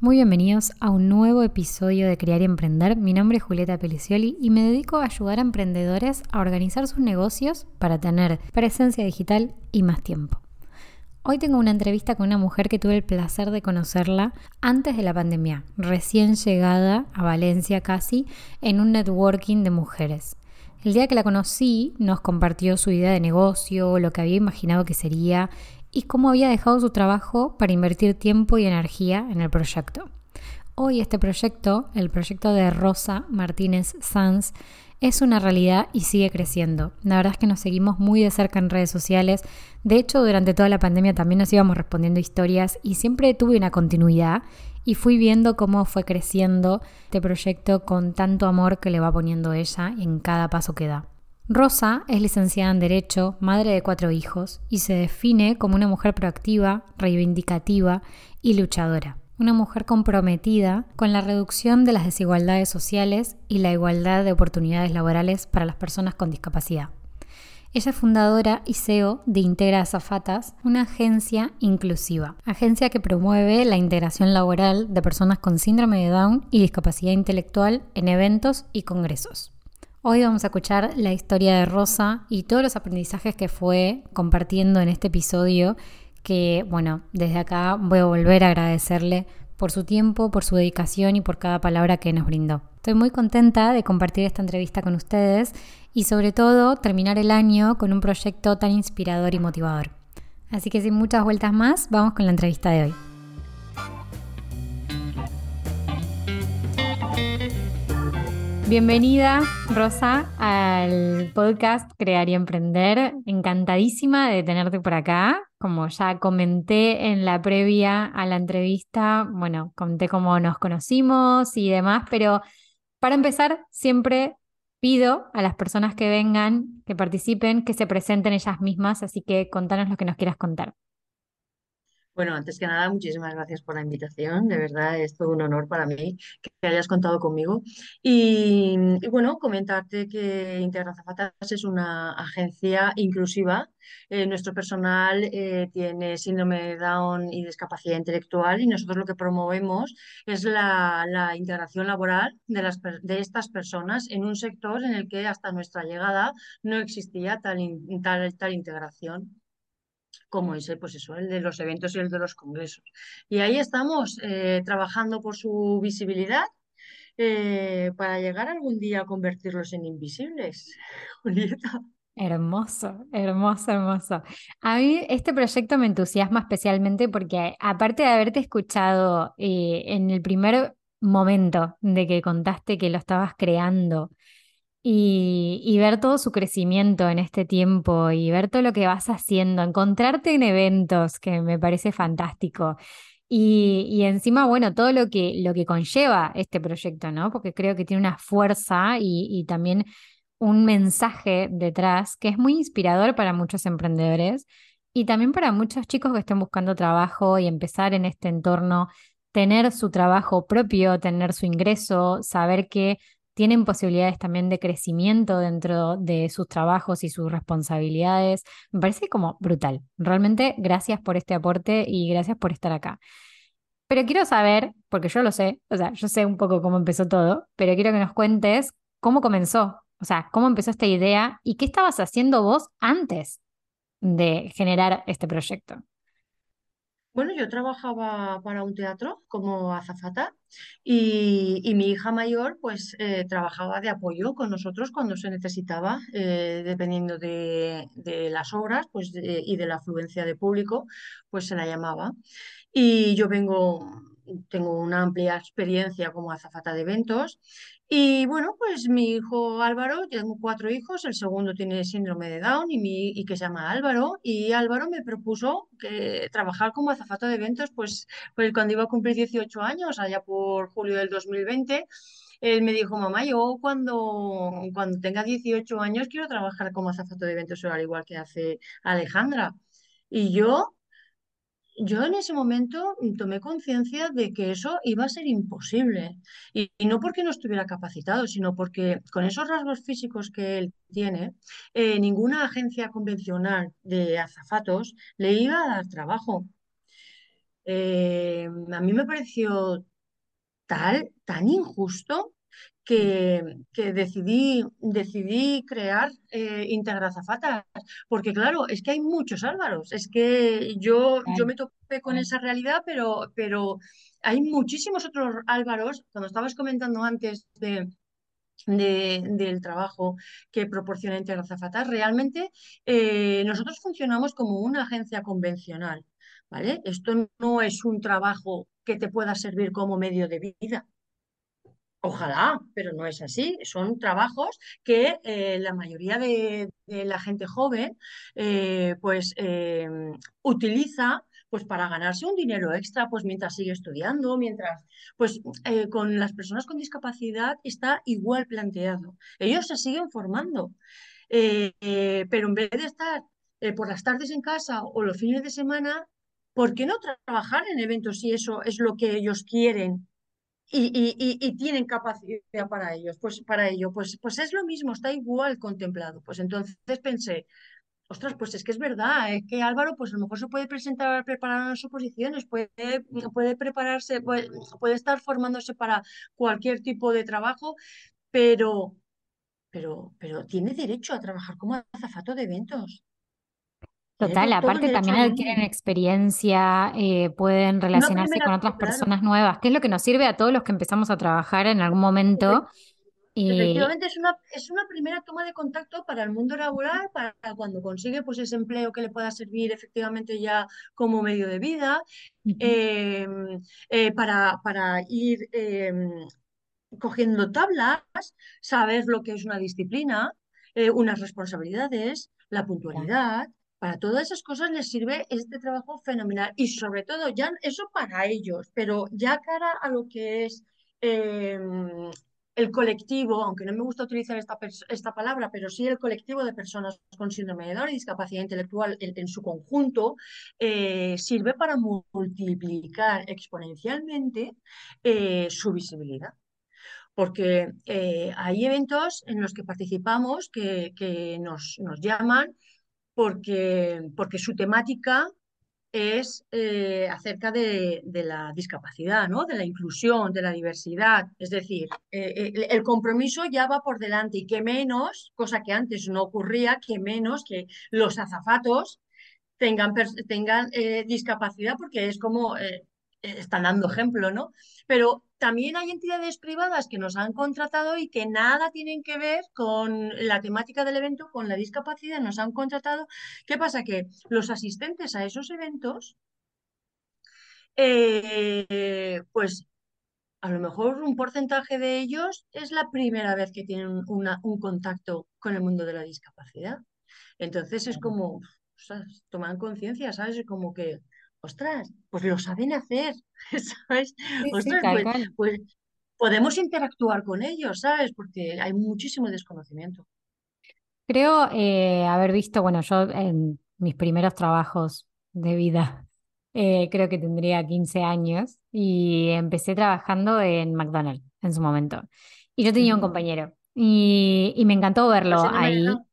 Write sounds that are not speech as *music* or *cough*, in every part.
Muy bienvenidos a un nuevo episodio de Crear y Emprender. Mi nombre es Julieta Pelicioli y me dedico a ayudar a emprendedores a organizar sus negocios para tener presencia digital y más tiempo. Hoy tengo una entrevista con una mujer que tuve el placer de conocerla antes de la pandemia, recién llegada a Valencia casi en un networking de mujeres. El día que la conocí nos compartió su idea de negocio, lo que había imaginado que sería y cómo había dejado su trabajo para invertir tiempo y energía en el proyecto. Hoy este proyecto, el proyecto de Rosa Martínez Sanz, es una realidad y sigue creciendo. La verdad es que nos seguimos muy de cerca en redes sociales. De hecho, durante toda la pandemia también nos íbamos respondiendo historias y siempre tuve una continuidad y fui viendo cómo fue creciendo este proyecto con tanto amor que le va poniendo ella en cada paso que da. Rosa es licenciada en Derecho, madre de cuatro hijos y se define como una mujer proactiva, reivindicativa y luchadora. Una mujer comprometida con la reducción de las desigualdades sociales y la igualdad de oportunidades laborales para las personas con discapacidad. Ella es fundadora y CEO de Integra Azafatas, una agencia inclusiva, agencia que promueve la integración laboral de personas con síndrome de Down y discapacidad intelectual en eventos y congresos. Hoy vamos a escuchar la historia de Rosa y todos los aprendizajes que fue compartiendo en este episodio, que bueno, desde acá voy a volver a agradecerle por su tiempo, por su dedicación y por cada palabra que nos brindó. Estoy muy contenta de compartir esta entrevista con ustedes y sobre todo terminar el año con un proyecto tan inspirador y motivador. Así que sin muchas vueltas más, vamos con la entrevista de hoy. Bienvenida, Rosa, al podcast Crear y Emprender. Encantadísima de tenerte por acá. Como ya comenté en la previa a la entrevista, bueno, conté cómo nos conocimos y demás, pero para empezar, siempre pido a las personas que vengan, que participen, que se presenten ellas mismas, así que contanos lo que nos quieras contar. Bueno, antes que nada, muchísimas gracias por la invitación. De verdad, es todo un honor para mí que hayas contado conmigo. Y, bueno, comentarte que Integra Zapatas es una agencia inclusiva. Eh, nuestro personal eh, tiene síndrome de Down y discapacidad intelectual y nosotros lo que promovemos es la, integración laboral de, las, de estas personas en un sector en el que hasta nuestra llegada no existía tal, tal, tal integración como ese, pues eso, el de los eventos y el de los congresos. Y ahí estamos eh, trabajando por su visibilidad eh, para llegar algún día a convertirlos en invisibles. *laughs* Julieta. Hermoso, hermoso, hermoso. A mí este proyecto me entusiasma especialmente porque aparte de haberte escuchado eh, en el primer momento de que contaste que lo estabas creando, y, ver todo su crecimiento en este tiempo y ver todo lo que vas haciendo, encontrarte en eventos, que me parece fantástico. Y, encima, bueno, todo lo que, lo que conlleva este proyecto, ¿no? Porque creo que tiene una fuerza y, también un mensaje detrás que es muy inspirador para muchos emprendedores y también para muchos chicos que estén buscando trabajo y empezar en este entorno, tener su trabajo propio, tener su ingreso, saber que tienen posibilidades también de crecimiento dentro de sus trabajos y sus responsabilidades. Me parece como brutal. Realmente gracias por este aporte y gracias por estar acá. Pero quiero saber, porque yo lo sé, o sea, yo sé un poco cómo empezó todo, pero quiero que nos cuentes cómo comenzó, o sea, cómo empezó esta idea y qué estabas haciendo vos antes de generar este proyecto. Bueno, yo trabajaba para un teatro como azafata y, mi hija mayor pues eh, trabajaba de apoyo con nosotros cuando se necesitaba, eh, dependiendo de, las obras pues, y de la afluencia de público, pues se la llamaba. Y yo vengo, tengo una amplia experiencia como azafata de eventos y bueno, pues mi hijo Álvaro, tengo cuatro hijos, el segundo tiene síndrome de Down y, mi, y que se llama Álvaro, y Álvaro me propuso que trabajar como azafato de eventos, pues, pues cuando iba a cumplir 18 años, allá por julio del 2020, él me dijo, mamá, yo cuando, cuando tenga 18 años quiero trabajar como azafato de eventos, al igual que hace Alejandra. Y yo yo en ese momento tomé conciencia de que eso iba a ser imposible. Y, no porque no estuviera capacitado, sino porque con esos rasgos físicos que él tiene, eh, ninguna agencia convencional de azafatos le iba a dar trabajo. eh, a mí me pareció tal, tan injusto que, que decidí, decidí crear eh, Integrazafatas, porque claro, es que hay muchos Álvaros, es que yo, yo me topé con esa realidad, pero, pero hay muchísimos otros Álvaros, cuando estabas comentando antes de, de- del trabajo que proporciona Integrazafatas, realmente eh, nosotros funcionamos como una agencia convencional, ¿vale? Esto no es un trabajo que te pueda servir como medio de vida. Ojalá, pero no es así. Son trabajos que eh, la mayoría de, la gente joven eh, pues eh, utiliza pues para ganarse un dinero extra pues mientras sigue estudiando, mientras pues eh, con las personas con discapacidad está igual planteado. Ellos se siguen formando, pero en vez de estar por las tardes en casa o los fines de semana, ¿por qué no trabajar en eventos si eso es lo que ellos quieren? Y, y- y- tienen capacidad para ellos, pues para ello, pues, pues es lo mismo, está igual contemplado. Pues entonces pensé, ostras, pues es que es verdad, es que Álvaro, pues a lo mejor se puede presentar, preparar unas oposiciones, puede, puede prepararse, puede, puede estar formándose para cualquier tipo de trabajo, pero, pero, pero tiene derecho a trabajar como azafato de eventos. Total, aparte también adquieren experiencia, eh, pueden relacionarse con otras claro, personas nuevas, que es lo que nos sirve a todos los que empezamos a trabajar en algún momento. Efectivamente, es una, es una primera toma de contacto para el mundo laboral, para cuando consigue pues, ese empleo que le pueda servir efectivamente ya como medio de vida, Ujú, eh, eh, para, para ir eh, cogiendo tablas, saber lo que es una disciplina, eh, unas responsabilidades, la claro. Para todas esas cosas les sirve este trabajo fenomenal y sobre todo ya eso para ellos, pero ya cara a lo que es eh, el colectivo, aunque no me gusta utilizar esta, esta palabra, pero sí el colectivo de personas con síndrome de Down y discapacidad intelectual en, en su conjunto, eh, sirve para multiplicar exponencialmente eh, su visibilidad. Porque eh, hay eventos en los que participamos que, que nos, nos llaman porque, porque su temática es eh, acerca de, de la discapacidad, ¿no? De la inclusión, de la diversidad. Es decir, eh, el, el compromiso ya va por delante y que menos, cosa que antes no ocurría, que menos que los azafatos tengan, tengan eh, discapacidad, porque es como eh, eh, están dando ejemplo, ¿no? Pero también hay entidades privadas que nos han contratado y que nada tienen que ver con la temática del evento, con la discapacidad, nos han contratado. ¿Qué pasa? Que los asistentes a esos eventos, eh, pues a lo mejor un porcentaje de ellos es la primera vez que tienen una, un contacto con el mundo de la discapacidad. Entonces es como, ostras, toman conciencia, ¿sabes? Es como que, ostras, pues lo saben hacer, *laughs* ¿sabes? Sí, Ostras, pues, pues podemos interactuar con ellos, ¿sabes? Porque hay muchísimo desconocimiento. Creo eh, haber visto, bueno, yo en mis primeros trabajos de vida, eh, creo que tendría 15 años y empecé trabajando en McDonald's en su momento. Y yo tenía un Ujú. compañero y, y me encantó verlo de ahí.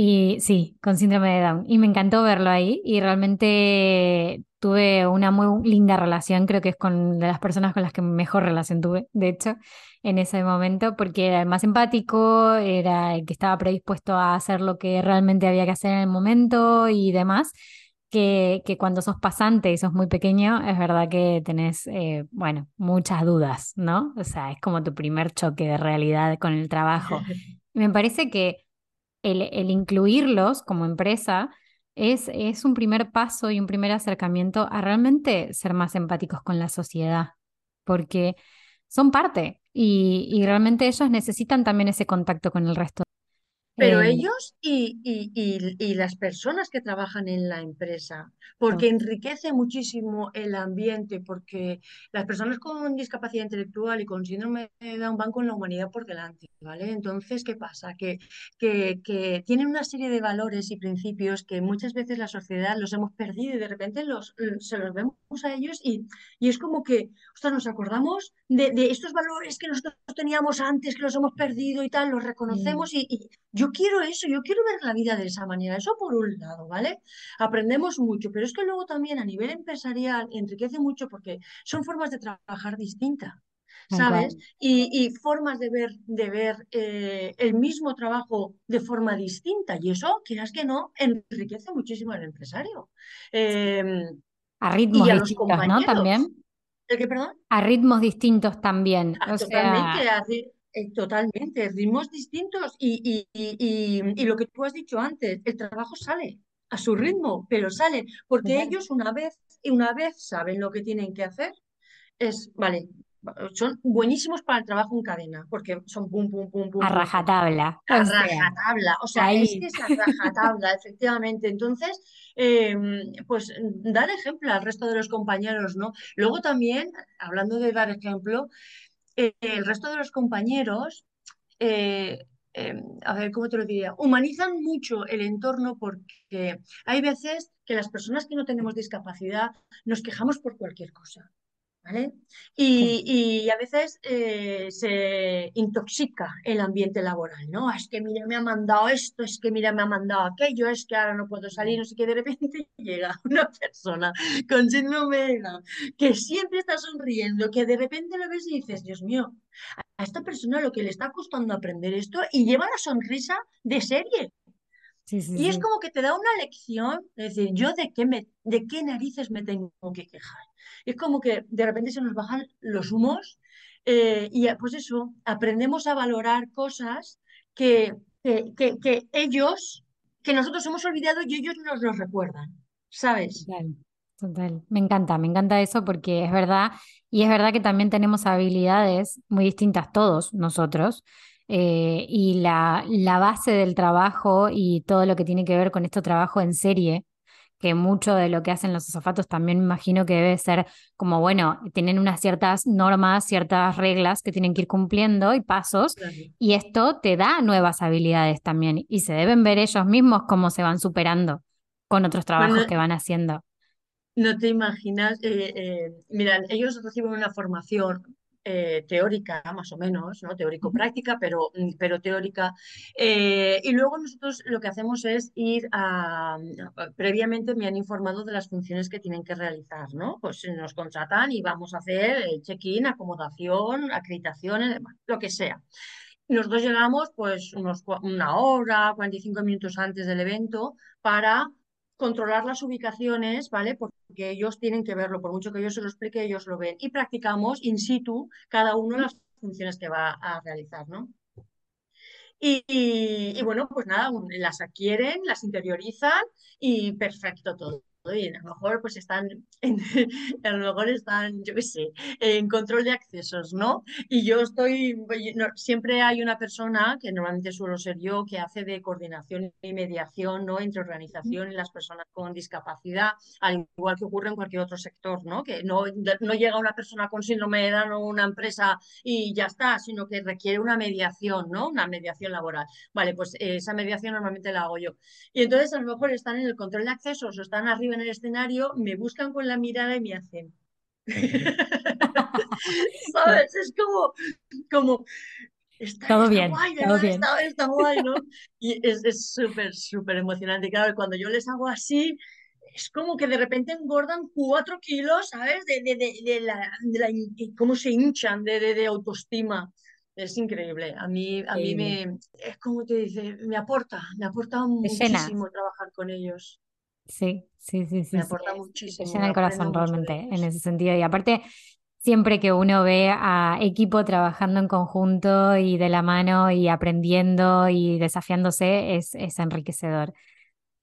Y sí, con síndrome de Down. Y me encantó verlo ahí y realmente tuve una muy linda relación, creo que es con de las personas con las que mejor relación tuve, de hecho, en ese momento, porque era el más empático, era el que estaba predispuesto a hacer lo que realmente había que hacer en el momento y demás, que, que cuando sos pasante y sos muy pequeño, es verdad que tenés, eh, bueno, muchas dudas, ¿no? O sea, es como tu primer choque de realidad con el trabajo. *laughs* Me parece que el, incluirlos como empresa es, es un primer paso y un primer acercamiento a realmente ser más empáticos con la sociedad, porque son parte y, y realmente ellos necesitan también ese contacto con el resto. Pero Eh, ellos y, y- y- y las personas que trabajan en la empresa, porque enriquece muchísimo el ambiente, porque las personas con discapacidad intelectual y con síndrome de Down van con la humanidad por delante, ¿vale? Entonces, ¿qué pasa? Que, que, que tienen una serie de valores y principios que muchas veces la sociedad los hemos perdido y de repente los, se los vemos a ellos y, y es como que, ostras, nos acordamos de, de estos valores que nosotros teníamos antes, que los hemos perdido y tal, los Mm. reconocemos y, y yo yo quiero eso, yo quiero ver la vida de esa manera. Eso por un lado, ¿vale? Aprendemos mucho, pero es que luego también a nivel empresarial enriquece mucho porque son formas de trabajar distintas. ¿sabes? Y, formas de ver, de ver eh, el mismo trabajo de forma distinta. Y eso, quieras que no, enriquece muchísimo al empresario. Em, a ritmos distintos, ¿no? También. ¿El qué, perdón? A ritmos distintos también. Ah, totalmente, eh, totalmente, ritmos distintos. Y, y, lo que tú has dicho antes, el trabajo sale a su ritmo, pero sale, porque ellos una vez, una vez saben lo que tienen que hacer, es, vale, son buenísimos para el trabajo en cadena, porque son pum, pum, pum, pum. A rajatabla. A rajatabla, o sea, es que es a rajatabla, *laughs* efectivamente. Entonces, em, pues dar ejemplo al resto de los compañeros, ¿no? Luego también, hablando de dar ejemplo, eh, el resto de los compañeros, eh, em, a ver, ¿cómo te lo diría? Humanizan mucho el entorno porque hay veces que las personas que no tenemos discapacidad nos quejamos por cualquier cosa. Y, a veces eh, se intoxica el ambiente laboral, ¿no? Es que mira, me ha mandado esto, es que mira, me ha mandado aquello, es que ahora no puedo salir, no sé qué, de repente *laughs* llega una persona con síndrome que siempre está sonriendo, que de repente lo ves y dices, Dios mío, a esta persona lo que le está costando aprender esto y lleva la sonrisa de serie. Y es como que te da una lección, es decir, yo de qué, me, de qué narices me tengo que quejar es como que de repente se nos bajan los humos eh, y pues eso, aprendemos a valorar cosas que, que, ellos, que nosotros hemos olvidado y ellos nos los recuerdan, ¿sabes? Total, total. Me encanta, me encanta eso porque es verdad, y es verdad que también tenemos habilidades muy distintas todos nosotros. Eh, y la, la base del trabajo y todo lo que tiene que ver con este trabajo en serie, que mucho de lo que hacen los azafatos también me imagino que debe ser como, bueno, tienen unas ciertas normas, ciertas reglas que tienen que ir cumpliendo y pasos, y esto te da nuevas habilidades también, y se deben ver ellos mismos cómo se van superando con otros trabajos que van haciendo. No te imaginas, eh, eh, mira, ellos reciben una formación eh, teórica, más o menos, ¿no? Teórico-práctica, pero, mm, pero teórica. Eh, y luego nosotros lo que hacemos es ir a. Previamente me han informado de las funciones que tienen que realizar, ¿no? Pues nos contratan y vamos a hacer el check-in, acomodación, acreditación, lo que sea. Nosotros llegamos pues unos, una hora, 45 minutos antes del evento para controlar las ubicaciones, ¿vale? Porque ellos tienen que verlo, por mucho que yo se lo explique, ellos lo ven. Y practicamos in situ cada uno las funciones que va a realizar, ¿no? Y, y, bueno, pues nada, las adquieren, las interiorizan y perfecto todo y a lo mejor pues están, *laughs* a lo mejor están, yo qué sé, en control de accesos, ¿no? Y yo estoy, siempre hay una persona, que normalmente suelo ser yo, que hace de coordinación y mediación, ¿no? Entre organización y las personas con discapacidad, al igual que ocurre en cualquier otro sector, ¿no? Que no, no llega una persona con síndrome de Down o una empresa y ya está, sino que requiere una mediación, ¿no? Una mediación laboral. Vale, pues esa mediación normalmente la hago yo. Y entonces a lo mejor están en el control de accesos o están arriba en el escenario, me buscan con la mirada y me hacen. *laughs* ¿Sabes? Es como, como está, todo bien, guay, todo bien. Está, guay, ¿no? Y es súper, súper emocionante. Claro, cuando yo les hago así, es como que de repente engordan cuatro kilos, ¿sabes? De, de, de, la, de la, cómo se hinchan de, de, autoestima. Es increíble. A mí, a mí me, es como te dice, me aporta, me aporta muchísimo trabajar con ellos. Sí, sí, sí, sí. Me aporta muchísimo. llena el corazón realmente en ese sentido. Y aparte, siempre que uno ve a equipo trabajando en conjunto y de la mano y aprendiendo y desafiándose, es, es enriquecedor.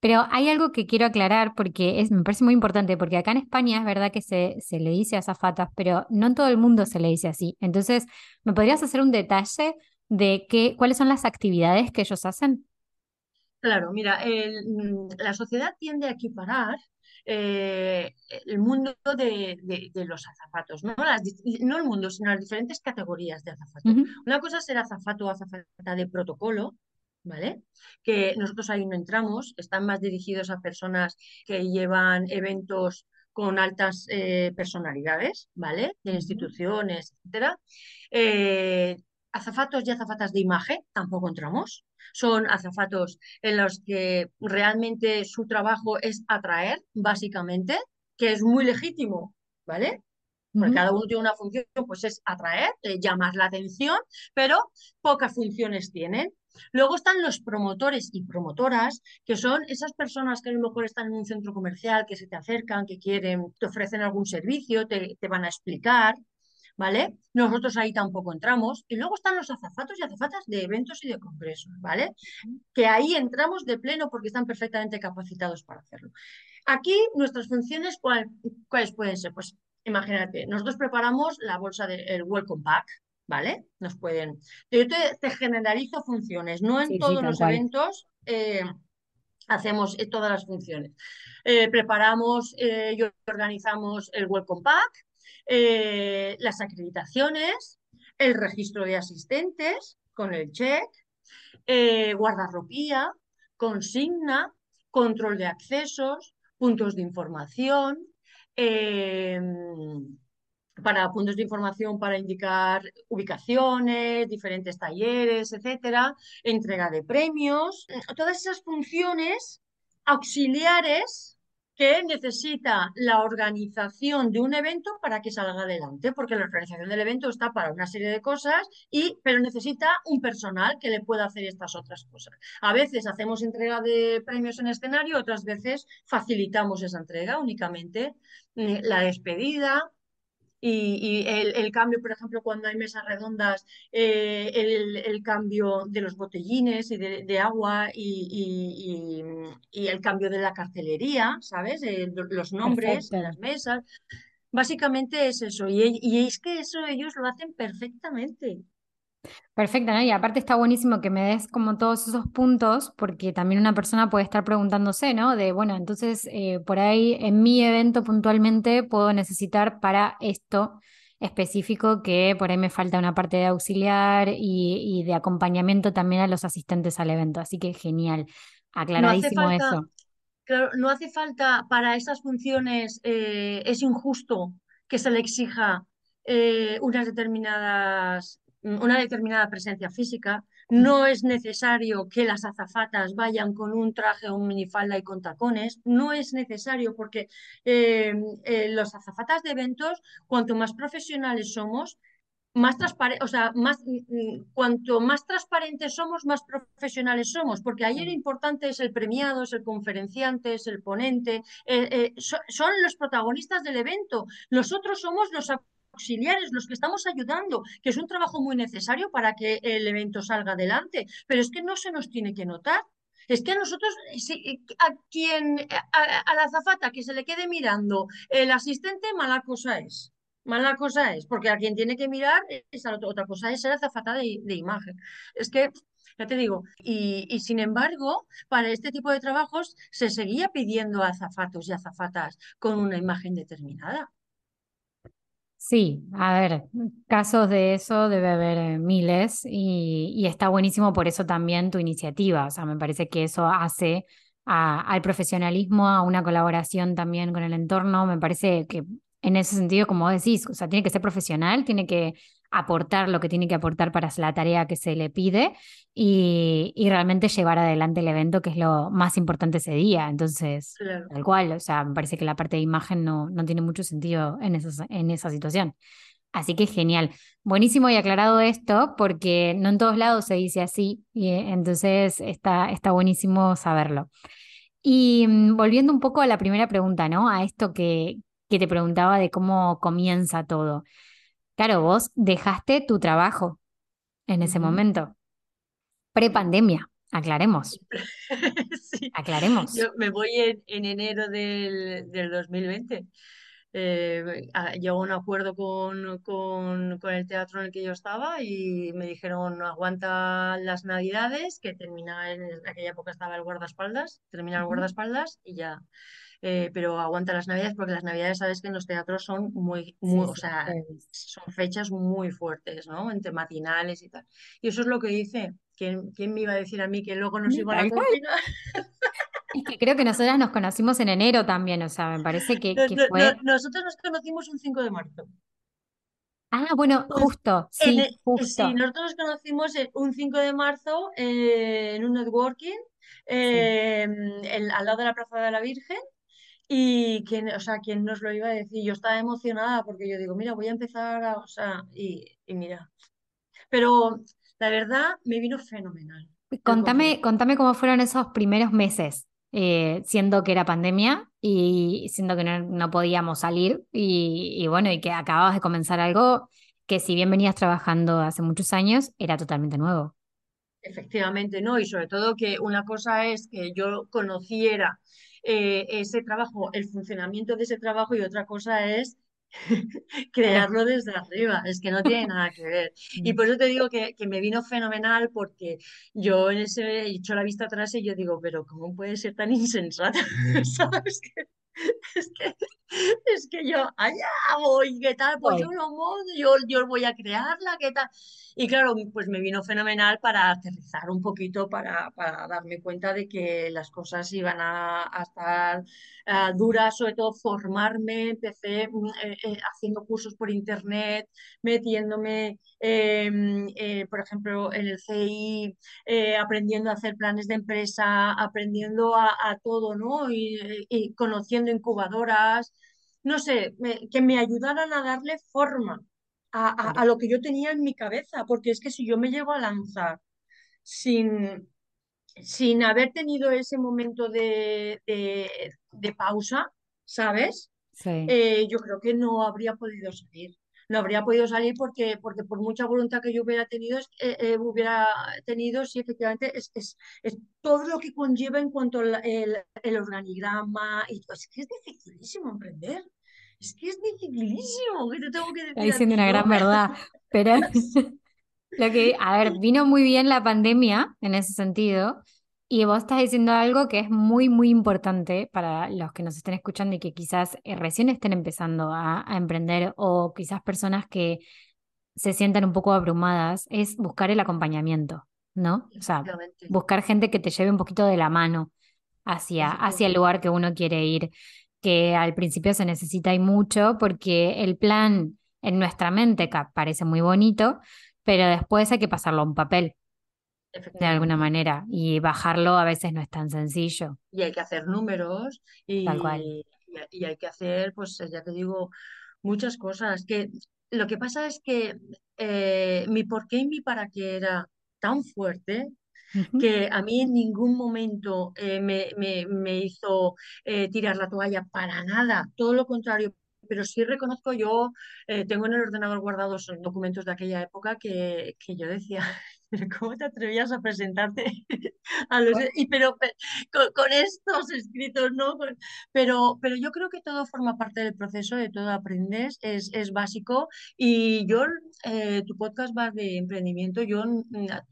Pero hay algo que quiero aclarar porque es, me parece muy importante, porque acá en España es verdad que se, se le dice a azafatas, pero no en todo el mundo se le dice así. Entonces, ¿me podrías hacer un detalle de qué, cuáles son las actividades que ellos hacen? Claro, mira, mm, la sociedad tiende a equiparar eh, el mundo de, los azafatos, ¿no? no el mundo, sino las diferentes categorías de azafato. Una cosa es ser azafato o azafata de protocolo, ¿vale? Que nosotros ahí no entramos, están más dirigidos a personas que llevan eventos con altas eh, personalidades, ¿vale? De instituciones, etcétera. Eh, azafatos y azafatas de imagen, tampoco entramos. Son azafatos en los que realmente su trabajo es atraer, básicamente, que es muy legítimo, ¿vale? Porque cada uno tiene una función, pues es atraer, eh, llamar la atención, pero pocas funciones tienen. Luego están los promotores y promotoras, que son esas personas que a lo mejor están en un centro comercial, que se te acercan, que quieren, te ofrecen algún servicio, te, te van a explicar, ¿vale? Nosotros ahí tampoco entramos. Y luego están los azafatos y azafatas de eventos y de congresos, ¿vale? Que ahí entramos de pleno porque están perfectamente capacitados para hacerlo. Aquí nuestras funciones, ¿cuáles pueden ser? Pues imagínate, nosotros preparamos la bolsa del Welcome Pack, ¿vale? Nos pueden... Yo te, generalizo funciones, no en todos los eventos eh, hacemos eh, todas las funciones. Eh, preparamos y organizamos el Welcome Pack, eh, las acreditaciones, el registro de asistentes con el check, eh, guardarropía, consigna, control de accesos, puntos de información, eh, para puntos de información para indicar ubicaciones, diferentes talleres, etcétera, entrega de premios, todas esas funciones auxiliares que necesita la organización de un evento para que salga adelante, porque la organización del evento está para una serie de cosas, y, pero necesita un personal que le pueda hacer estas otras cosas. A veces hacemos entrega de premios en escenario, otras veces facilitamos esa entrega únicamente, mm, la despedida, y, el, cambio, por ejemplo, cuando hay mesas redondas, eh, el, cambio de los botellines y de, agua y, el cambio de la cartelería, ¿sabes? Eh, los nombres de las mesas. Básicamente es eso. y es que eso ellos lo hacen perfectamente. Perfecto, ¿no? Y aparte está buenísimo que me des como todos esos puntos, porque también una persona puede estar preguntándose, ¿no? De, bueno, entonces eh, por ahí en mi evento puntualmente puedo necesitar para esto específico que por ahí me falta una parte de auxiliar y, de acompañamiento también a los asistentes al evento. Así que genial, aclaradísimo eso. Claro, no hace falta para esas funciones, eh, es injusto que se le exija eh, unas determinadas una determinada presencia física. No es necesario que las azafatas vayan con un traje o un minifalda y con tacones. No es necesario porque eh, eh, los azafatas de eventos, cuanto más profesionales somos, más transparente, o sea, más, mm, mm, cuanto más transparentes somos, más profesionales somos, porque ahí lo importante es el premiado, es el conferenciante, es el ponente, eh, son los protagonistas del evento. Nosotros somos los auxiliares, los que estamos ayudando, que es un trabajo muy necesario para que el evento salga adelante, pero es que no se nos tiene que notar. Es que a nosotros, a quien, a, la azafata que se le quede mirando el asistente, mala cosa es. Mala cosa es, porque a quien tiene que mirar es a otra cosa, es ser azafata de, imagen. Es que ya te digo, y, y, sin embargo, para este tipo de trabajos se seguía pidiendo azafatos y azafatas con una imagen determinada. Sí, a ver, casos de eso debe haber eh, miles y, está buenísimo por eso también tu iniciativa. O sea, me parece que eso hace al profesionalismo, a una colaboración también con el entorno. Me parece que en ese sentido, como decís, o sea, tiene que ser profesional, tiene que aportar lo que tiene que aportar para la tarea que se le pide y, realmente llevar adelante el evento, que es lo más importante ese día. Entonces, tal cual, o sea, me parece que la parte de imagen no, no tiene mucho sentido en, en esa situación. Así que genial. Buenísimo y aclarado esto, porque no en todos lados se dice así, y eh, entonces está, está buenísimo saberlo. Y mm, volviendo un poco a la primera pregunta, ¿no? A esto que, que te preguntaba de cómo comienza todo. Claro, vos dejaste tu trabajo en ese momento, pre-pandemia, aclaremos. *laughs* sí. Aclaremos. Yo me voy en, enero del, del 2020. Eh, llegó un acuerdo con, con, con, el teatro en el que yo estaba y me dijeron aguanta las navidades, que termina en aquella época estaba el guardaespaldas, termina el guardaespaldas y ya eh, pero aguanta las navidades porque las navidades sabes que en los teatros son muy, muy o sea, son fechas muy fuertes, ¿no? Entre matinales y tal. Y eso es lo que hice. ¿Quién, quién me iba a decir a mí que luego nos *laughs* iban a confinar? *laughs* Es que creo que nosotras nos conocimos en enero también, o sea, me parece que, fue... nosotros nos conocimos un 5 de marzo. Ah, bueno, justo, sí, e- sí, justo. nosotros nos conocimos un 5 de marzo eh, en un networking Sí. en- al lado de la Plaza de la Virgen. Y quién, o sea, quién nos lo iba a decir, yo estaba emocionada porque yo digo, mira, voy a empezar a, o sea, y, y mira, pero la verdad me vino fenomenal Contame, contame cómo fueron esos primeros meses, eh, siendo que era pandemia y siendo que no, no podíamos salir y, bueno, y que acababas de comenzar algo que si bien venías trabajando hace muchos años, era totalmente nuevo. Efectivamente, ¿no? Y sobre todo que una cosa es que yo conociera eh, ese trabajo, el funcionamiento de ese trabajo y otra cosa es. *laughs* crearlo desde arriba, es que no tiene nada que ver. Y por eso te digo que, que me vino fenomenal porque yo en ese he hecho la vista atrás y yo digo, pero ¿cómo puede ser tan insensata? *laughs* *laughs* ¿Sabes? Que, es que, *laughs* es que yo allá voy, ¿qué tal? Pues yo lo monto, yo, yo voy a crearla, ¿qué tal? Y claro, pues me vino fenomenal para aterrizar un poquito, para, para darme cuenta de que las cosas iban a, a estar ah, duras, sobre todo formarme. Empecé mm, eh, eh, haciendo cursos por internet, metiéndome, eh, eh, por ejemplo, en el CI, eh, aprendiendo a hacer planes de empresa, aprendiendo a, a todo, ¿no? Y, y conociendo incubadoras. No sé, me- que me ayudaran a darle forma a, a- lo que yo tenía en mi cabeza, porque es que si yo me llego a lanzar sin, sin haber tenido ese momento de, de- de pausa, ¿sabes? Sí. Eh, yo creo que no habría podido salir. No habría podido salir porque, porque por mucha voluntad que yo hubiera tenido, eh, eh, hubiera tenido, sí, efectivamente, es, es, es todo lo que conlleva en cuanto al el, el organigrama. Y, es que es dificilísimo emprender. Es que es dificilísimo, que te tengo que Está decir a diciendo una gran verdad, pero *laughs* *laughs* Lo que, a ver, vino muy bien la pandemia en ese sentido, y vos estás diciendo algo que es muy, muy importante para los que nos estén escuchando y que quizás eh, recién estén empezando a, a emprender o quizás personas que se sientan un poco abrumadas, es buscar el acompañamiento, ¿no? O sea, buscar gente que te lleve un poquito de la mano hacia, hacia el lugar que uno quiere ir, que al principio se necesita y mucho porque el plan en nuestra mente parece muy bonito, pero después hay que pasarlo a un papel de alguna manera y bajarlo a veces no es tan sencillo, Y hay que hacer números tal cual. y, y- y hay que hacer, pues ya te digo, muchas cosas. Que lo que pasa es que eh, mi por qué y mi para qué era tan fuerte Que a mí en ningún momento eh, me, me- me hizo eh, tirar la toalla para nada, todo lo contrario. Pero sí reconozco, yo eh, tengo en el ordenador guardados documentos de aquella época que, que yo decía, "¿Pero *laughs* ¿cómo te atrevías a presentarte *laughs* a los... Y pero pe- con, con estos escritos, ¿no? Pero, pero yo creo que todo forma parte del proceso, de todo aprendes, es, es básico. Y yo eh, tu podcast va de emprendimiento. Yo mm, a,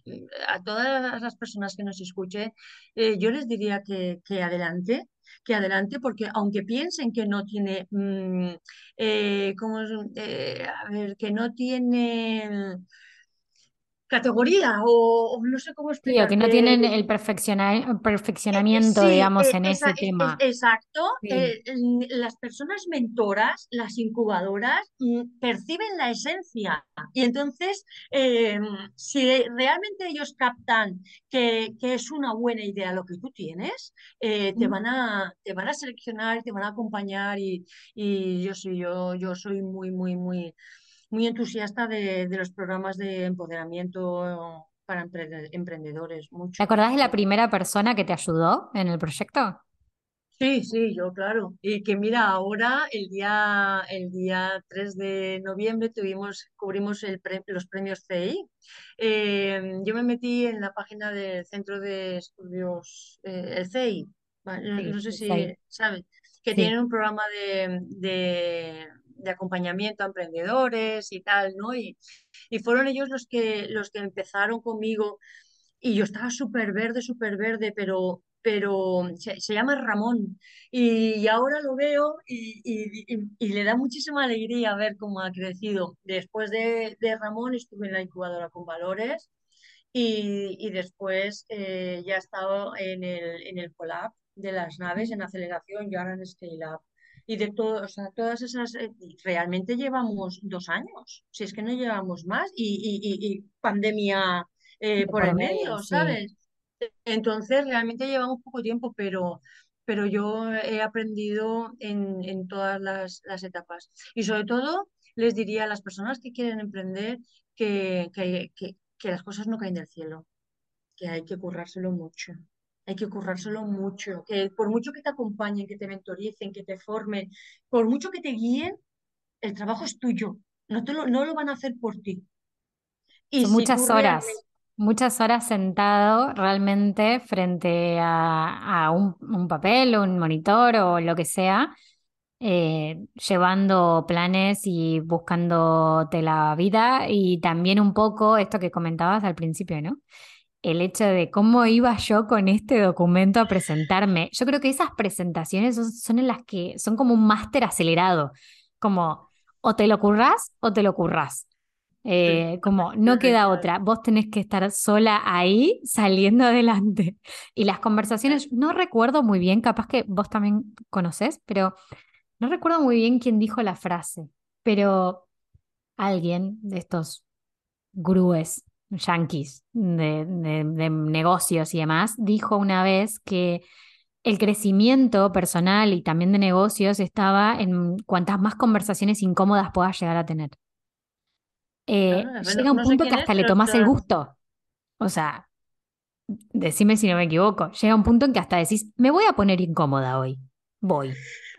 a todas las personas que nos escuchen, eh, yo les diría que, que adelante, que adelante, porque aunque piensen que no tiene, mm, eh, ¿cómo es? Eh, a ver, que no tiene categoría o, o no sé cómo Sí, o que no tienen el perfecciona- perfeccionamiento, sí, digamos, eh, en ese es- es- tema. exacto. Sí. eh, las personas mentoras, las incubadoras, mm, perciben la esencia y entonces, eh, si realmente ellos captan que, que es una buena idea lo que tú tienes, eh, te van a, te van a seleccionar, te van a acompañar y, y yo sí, yo, yo soy muy, muy, muy, muy entusiasta de, de los programas de empoderamiento para empre- emprendedores, ¿Te mucho. acordás de la primera persona que te ayudó en el proyecto? Sí, sí, yo claro. Y que mira, ahora el día, el día 3 de noviembre tuvimos, cubrimos el pre- los premios CI. Eh, yo me metí en la página del Centro de Estudios, eh, el CI, no, Sí, no sé si sí, sabes, que sí. tienen un programa de, de- de acompañamiento a emprendedores y tal, ¿no? Y, y fueron ellos los que, los que empezaron conmigo y yo estaba súper verde, súper verde, pero, pero se, llama Ramón. Y ahora lo veo y, y- y- y le da muchísima alegría ver cómo ha crecido. Después de, de Ramón estuve en la incubadora con Valores y, y después eh, ya he estado en el, en el Colab de las naves, en aceleración y ahora en Scale Up. Y de todo, o sea, todas esas, eh, realmente llevamos dos años, si es que no llevamos más, y, y- y- pandemia eh, por el medio, medio, sí. ¿sabes? Entonces, realmente llevamos poco tiempo, pero, pero yo he aprendido en, en todas las, las etapas. Y sobre todo, les diría a las personas que quieren emprender que, que, que, que las cosas no caen del cielo, que hay que currárselo mucho. Hay que currárselo mucho, que por mucho que te acompañen, que te mentoricen, que te formen, por mucho que te guíen, el trabajo es tuyo, no te lo, no lo van a hacer por ti. Y Son si tú muchas realmente, horas, muchas horas sentado realmente frente a, a un, un papel o un monitor o lo que sea, eh, llevando planes y buscándote la vida y también un poco esto que comentabas al principio, ¿no? El hecho de cómo iba yo con este documento a presentarme. Yo creo que esas presentaciones son, son en las que son como un máster acelerado, como o te lo currás o te lo currás. sí, Eh, como no queda otra, vos tenés que estar sola ahí saliendo *laughs* adelante. Y las conversaciones, no recuerdo muy bien, capaz que vos también conocés, pero no recuerdo muy bien quién dijo la frase, pero alguien de estos gurúes yanquis de, de de negocios y demás dijo una vez que el crecimiento personal y también de negocios estaba en cuantas más conversaciones incómodas puedas llegar a tener eh, a ver, no, llega un no punto que es, hasta le pero tomás el gusto. O sea, decime si no me equivoco. Llega un punto en que hasta decís, me voy a poner incómoda hoy. Voy.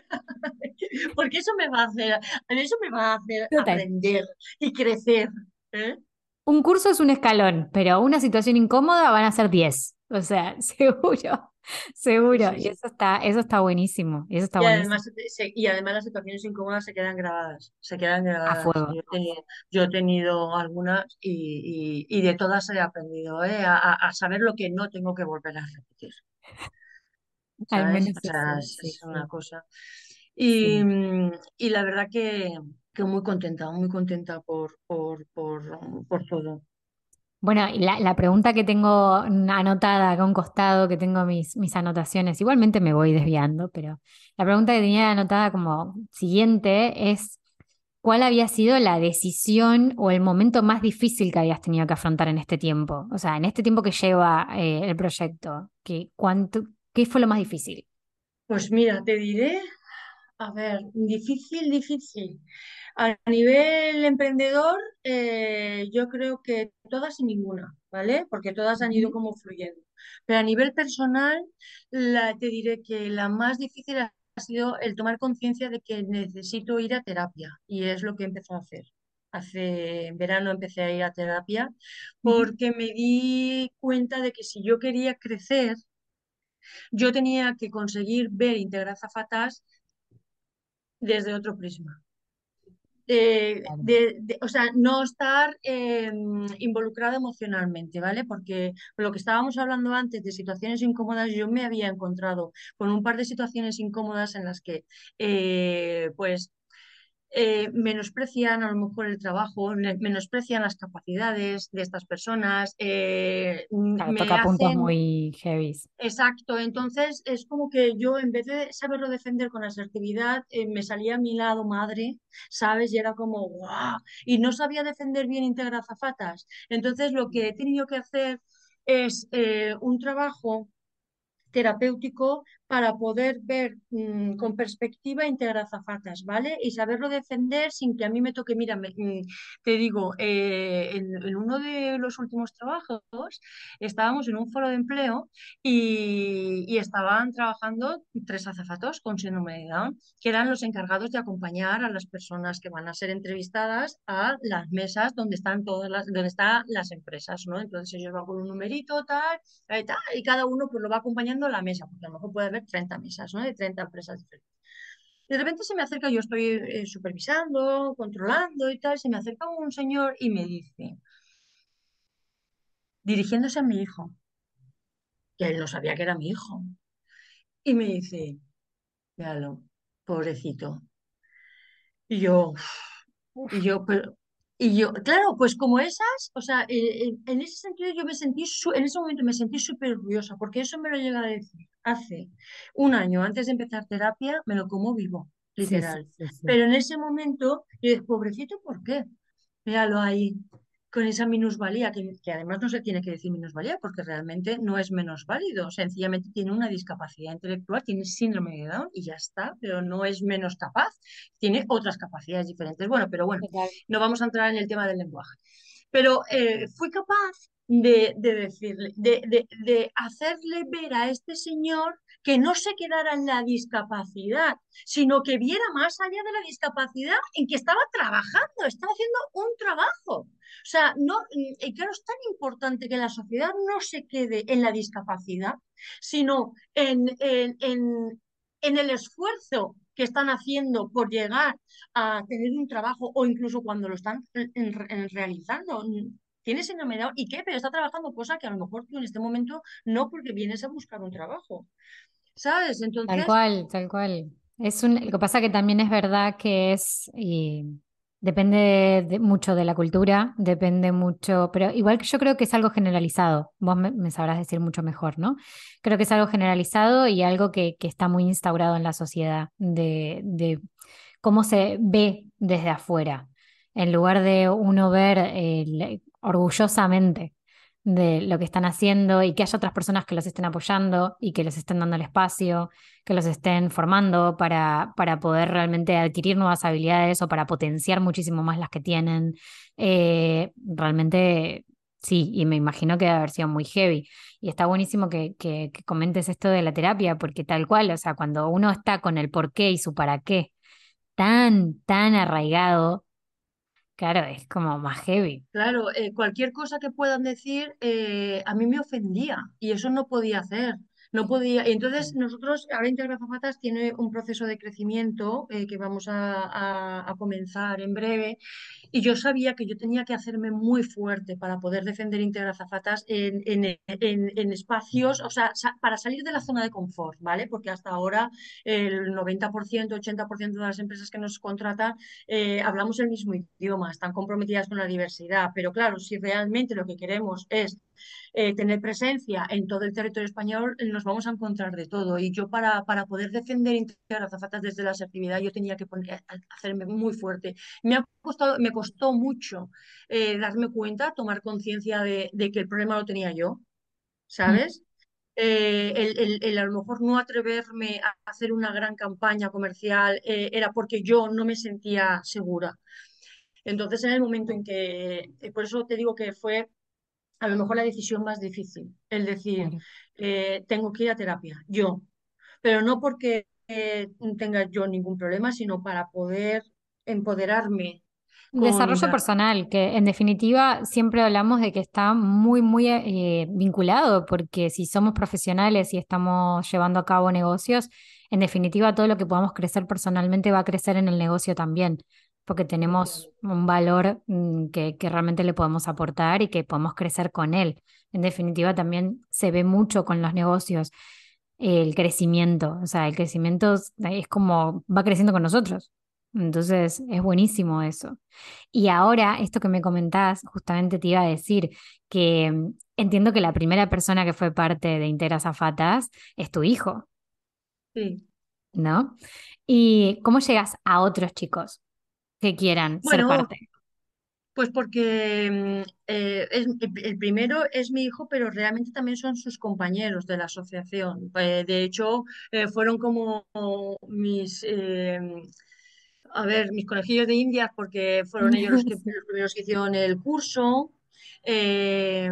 *laughs* porque eso me va a hacer, eso me va a hacer Total. aprender y crecer. ¿eh? Un curso es un escalón, pero una situación incómoda van a ser 10. O sea, *laughs* seguro, seguro. sí, Y eso está, eso está buenísimo. Y eso está Y buenísimo. además, se- y además las situaciones incómodas se quedan grabadas, se quedan A grabadas. fuego. Yo he tenido, yo he tenido algunas y, y- y de todas he aprendido, ¿eh? A, a- a saber lo que no tengo que volver a repetir, *laughs* Al menos O eso. sea, es, Sí, es una cosa. Y, Sí. mm, y la verdad que, que muy contenta, muy contenta por, por, por, por todo. Bueno, y la, la pregunta que tengo anotada acá a un costado, que tengo mis, mis anotaciones, igualmente me voy desviando, pero la pregunta que tenía anotada como siguiente es, ¿cuál había sido la decisión o el momento más difícil que habías tenido que afrontar en este tiempo? O sea, en este tiempo que lleva eh, el proyecto, ¿qué, cuánto, qué fue lo más difícil? Pues mira, te diré. A ver, difícil, difícil. A nivel emprendedor, eh, yo creo que todas y ninguna, ¿vale? Porque todas han ido como fluyendo. Pero a nivel personal, la, te diré que la más difícil ha sido el tomar conciencia de que necesito ir a terapia. Y es lo que he empezado a hacer. Hace en verano empecé a ir a terapia porque me di cuenta de que si yo quería crecer, yo tenía que conseguir ver Integrar Zafatas desde otro prisma. Claro. de, de- o sea, no estar eh, involucrado emocionalmente, ¿vale? Porque lo que estábamos hablando antes de situaciones incómodas, yo me había encontrado con un par de situaciones incómodas en las que, eh, pues, eh, menosprecian a lo mejor el trabajo, menosprecian las capacidades de estas personas, eh, Claro, me toca puntos muy heavy. Exacto, entonces es como que yo en vez de saberlo defender con asertividad, eh, me salía a mi lado madre, ¿sabes? Y era como, ¡guau! Y no sabía defender bien Integra Azafatas. Entonces lo que he tenido que hacer es eh, un trabajo terapéutico para poder ver mm, con perspectiva integrar azafatas, ¿vale? Y saberlo defender sin que a mí me toque, mira, me- mm, te digo, eh, en, uno de los últimos trabajos estábamos en un foro de empleo y, y estaban trabajando tres azafatos con síndrome de que eran los encargados de acompañar a las personas que van a ser entrevistadas a las mesas donde están todas las, donde están las empresas, ¿no? Entonces ellos van con un numerito, tal, eh, tal, y cada uno pues lo va acompañando a la mesa, porque a lo mejor puede 30 mesas, ¿no? De 30 empresas diferentes. De repente se me acerca, yo estoy eh, supervisando, controlando y tal, se me acerca un señor y me dice, dirigiéndose a mi hijo, que él no sabía que era mi hijo, y me dice, véalo, pobrecito. Y yo, y yo, pero, y yo, claro, pues como esas, o sea, eh, en, en ese sentido yo me sentí, su- en ese momento me sentí súper orgullosa, porque eso me lo llega a decir hace un año antes de empezar terapia, me lo como vivo. Sí, literal. sí, sí. Pero en ese momento, yo dije, pobrecito, ¿por qué? Míralo ahí, con esa minusvalía, que, que además no se tiene que decir minusvalía, porque realmente no es menos válido, sencillamente tiene una discapacidad intelectual, tiene síndrome de Down y ya está, pero no es menos capaz, tiene otras capacidades diferentes. Bueno, pero bueno, no vamos a entrar en el tema del lenguaje. Pero eh, fui capaz de, de decirle, de, de, de hacerle ver a este señor que no se quedara en la discapacidad, sino que viera más allá de la discapacidad en que estaba trabajando, estaba haciendo un trabajo. O sea, no, y claro, es tan importante que la sociedad no se quede en la discapacidad, sino en, en, en, el esfuerzo que están haciendo por llegar a tener un trabajo o incluso cuando lo están realizando. Tiene síndrome y qué, pero está trabajando cosa que a lo mejor tú en este momento no porque vienes a buscar un trabajo. ¿Sabes? Tal Entonces, cual, tal cual. Es un, lo que pasa que también es verdad que es, y depende de- mucho de la cultura, depende mucho, pero igual que yo creo que es algo generalizado, vos me, me sabrás decir mucho mejor, ¿no? Creo que es algo generalizado y algo que, que está muy instaurado en la sociedad, de, de cómo se ve desde afuera, en lugar de uno ver eh, orgullosamente de lo que están haciendo y que haya otras personas que los estén apoyando y que les estén dando el espacio, que los estén formando para, para poder realmente adquirir nuevas habilidades o para potenciar muchísimo más las que tienen. Eh, realmente sí, y me imagino que debe haber sido muy heavy. Y está buenísimo que, que, que comentes esto de la terapia, porque tal cual, o sea, cuando uno está con el por qué y su para qué tan, tan arraigado, claro, es como más heavy. claro, eh, cualquier cosa que puedan decir eh, a mí me ofendía y eso no podía hacer. No podía. Y entonces nosotros, ahora Integra Zapatas tiene un proceso de crecimiento eh, que vamos a, comenzar en breve Y yo sabía que yo tenía que hacerme muy fuerte para poder defender Integra Zafatas en, en- en- espacios, o sea, para salir de la zona de confort, ¿vale? Porque hasta ahora el 90%, 80% de las empresas que nos contratan eh, hablamos el mismo idioma, están comprometidas con la diversidad, pero claro, si realmente lo que queremos es eh, tener presencia en todo el territorio español, nos vamos a encontrar de todo. Y yo para, para poder defender Integra Zafatas desde la asertividad, yo tenía que poner, hacerme muy fuerte. Me ha costado, me costó mucho eh, darme cuenta, tomar conciencia de, de, que el problema lo tenía yo, Mm, ¿sabes? Eh, el, el, el, a lo mejor no atreverme a hacer una gran campaña comercial eh, era porque yo no me sentía segura. Entonces, en el momento en que, eh, por eso te digo que fue a lo mejor la decisión más difícil, el decir, claro. eh, tengo que ir a terapia, yo, pero no porque eh, tenga yo ningún problema, sino para poder empoderarme Desarrollo la personal, que en definitiva siempre hablamos de que está muy, muy eh, vinculado, porque si somos profesionales y estamos llevando a cabo negocios, en definitiva todo lo que podamos crecer personalmente va a crecer en el negocio también, porque tenemos un valor mm, que, que realmente le podemos aportar y que podemos crecer con él. En definitiva también se ve mucho con los negocios el crecimiento, o sea, el crecimiento es como va creciendo con nosotros. Entonces es buenísimo eso. Y ahora, esto que me comentás, justamente te iba a decir que mm, entiendo que la primera persona que fue parte de Integra Zafatas es tu hijo, Sí. ¿no? ¿Y cómo llegas a otros chicos que quieran ser parte? pues porque mm, eh, es- el primero es mi hijo, pero realmente también son sus compañeros de la asociación. Eh, de hecho, eh, fueron como mis, a ver, mis conejillos de Indias, porque fueron ellos los que *laughs* los primeros que hicieron el curso. Eh,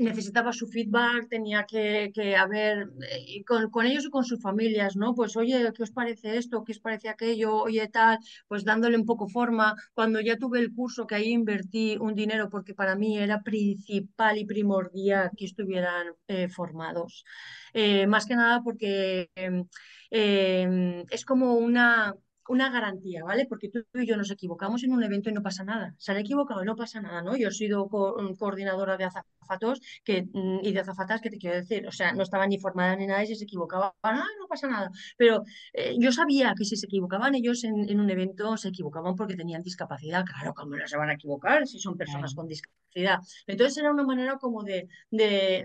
necesitaba su feedback, tenía que, que haber, eh, con, con ellos y con sus familias, ¿no? Pues, oye, ¿qué os parece esto? ¿Qué os parece aquello? Oye, tal, pues dándole un poco forma. Cuando ya tuve el curso, que ahí invertí un dinero, porque para mí era principal y primordial que estuvieran eh, formados. Eh, más que nada porque eh, eh, es como una una garantía, ¿vale? Porque tú y yo nos equivocamos en un evento y no pasa nada. Se han equivocado y no pasa nada, ¿no? Yo he sido coordinadora de azafatos que, mm, y de azafatas que te quiero decir, o sea, no estaba ni formada ni nada y si se equivocaban, ¡ah, no pasa nada! Pero eh, yo sabía que si se equivocaban ellos en, un evento, se equivocaban porque tenían discapacidad. Claro, ¿cómo no se van a equivocar si son personas con discapacidad? Entonces era una manera como de, de,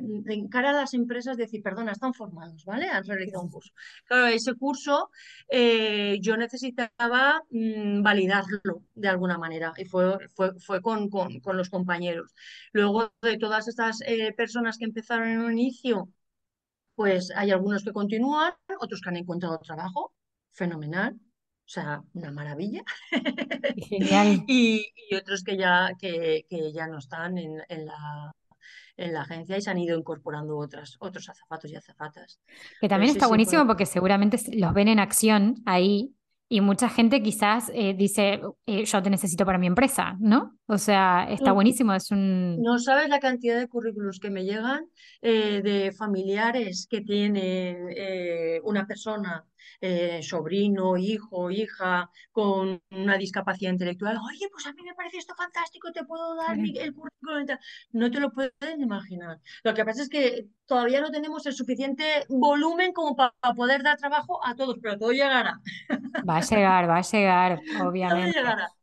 a las empresas, decir, perdona, están formados, ¿vale? Han realizado un curso. Claro, ese curso eh, yo necesitaba mm, validarlo de alguna manera y fue, fue, fue con, con, con, los compañeros. Luego de todas estas eh, personas que empezaron en un inicio, pues hay algunos que continúan, otros que han encontrado trabajo, fenomenal, o sea, una maravilla. Genial. *laughs* y, y, otros que ya, que, que ya no están en, en la en la agencia y se han ido incorporando otras, otros azafatos y azafatas. Que también está buenísimo porque seguramente los ven en acción ahí y mucha gente quizás eh, dice, eh, yo te necesito para mi empresa, ¿no? O sea, está buenísimo, es un... No sabes la cantidad de currículos que me llegan eh, de familiares que tienen una persona eh, sobrino, hijo, hija con una discapacidad intelectual, oye, pues a mí me parece esto fantástico, te puedo dar el currículum. No te lo pueden imaginar. Lo que pasa es que todavía no tenemos el suficiente volumen como para poder dar trabajo a todos, pero todo llegará. Va a llegar, va a llegar, *laughs* obviamente.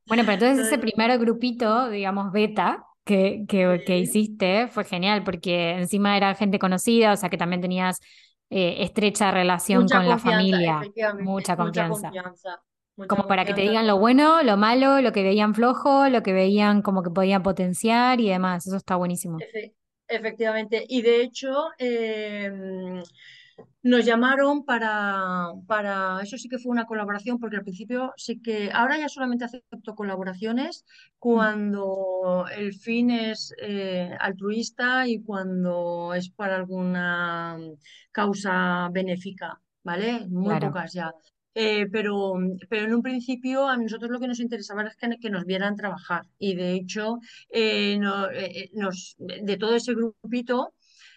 Bueno, pero entonces ese primer grupito, digamos, beta, que, que, que, hiciste fue genial porque encima era gente conocida, o sea que también tenías eh, estrecha relación con la familia, mucha confianza. como para que te digan lo bueno, lo malo, lo que veían flojo, lo que veían como que podían potenciar y demás. Eso está buenísimo. efectivamente. Y de hecho, em, nos llamaron para, para, eso sí que fue una colaboración, porque al principio sí que, ahora ya solamente acepto colaboraciones cuando el fin es eh, altruista y cuando es para alguna causa benéfica, ¿vale? Muy pocas ya. Eh, pero, pero en un principio a nosotros lo que nos interesaba es que, que nos vieran trabajar y de hecho eh, nos, de todo ese grupito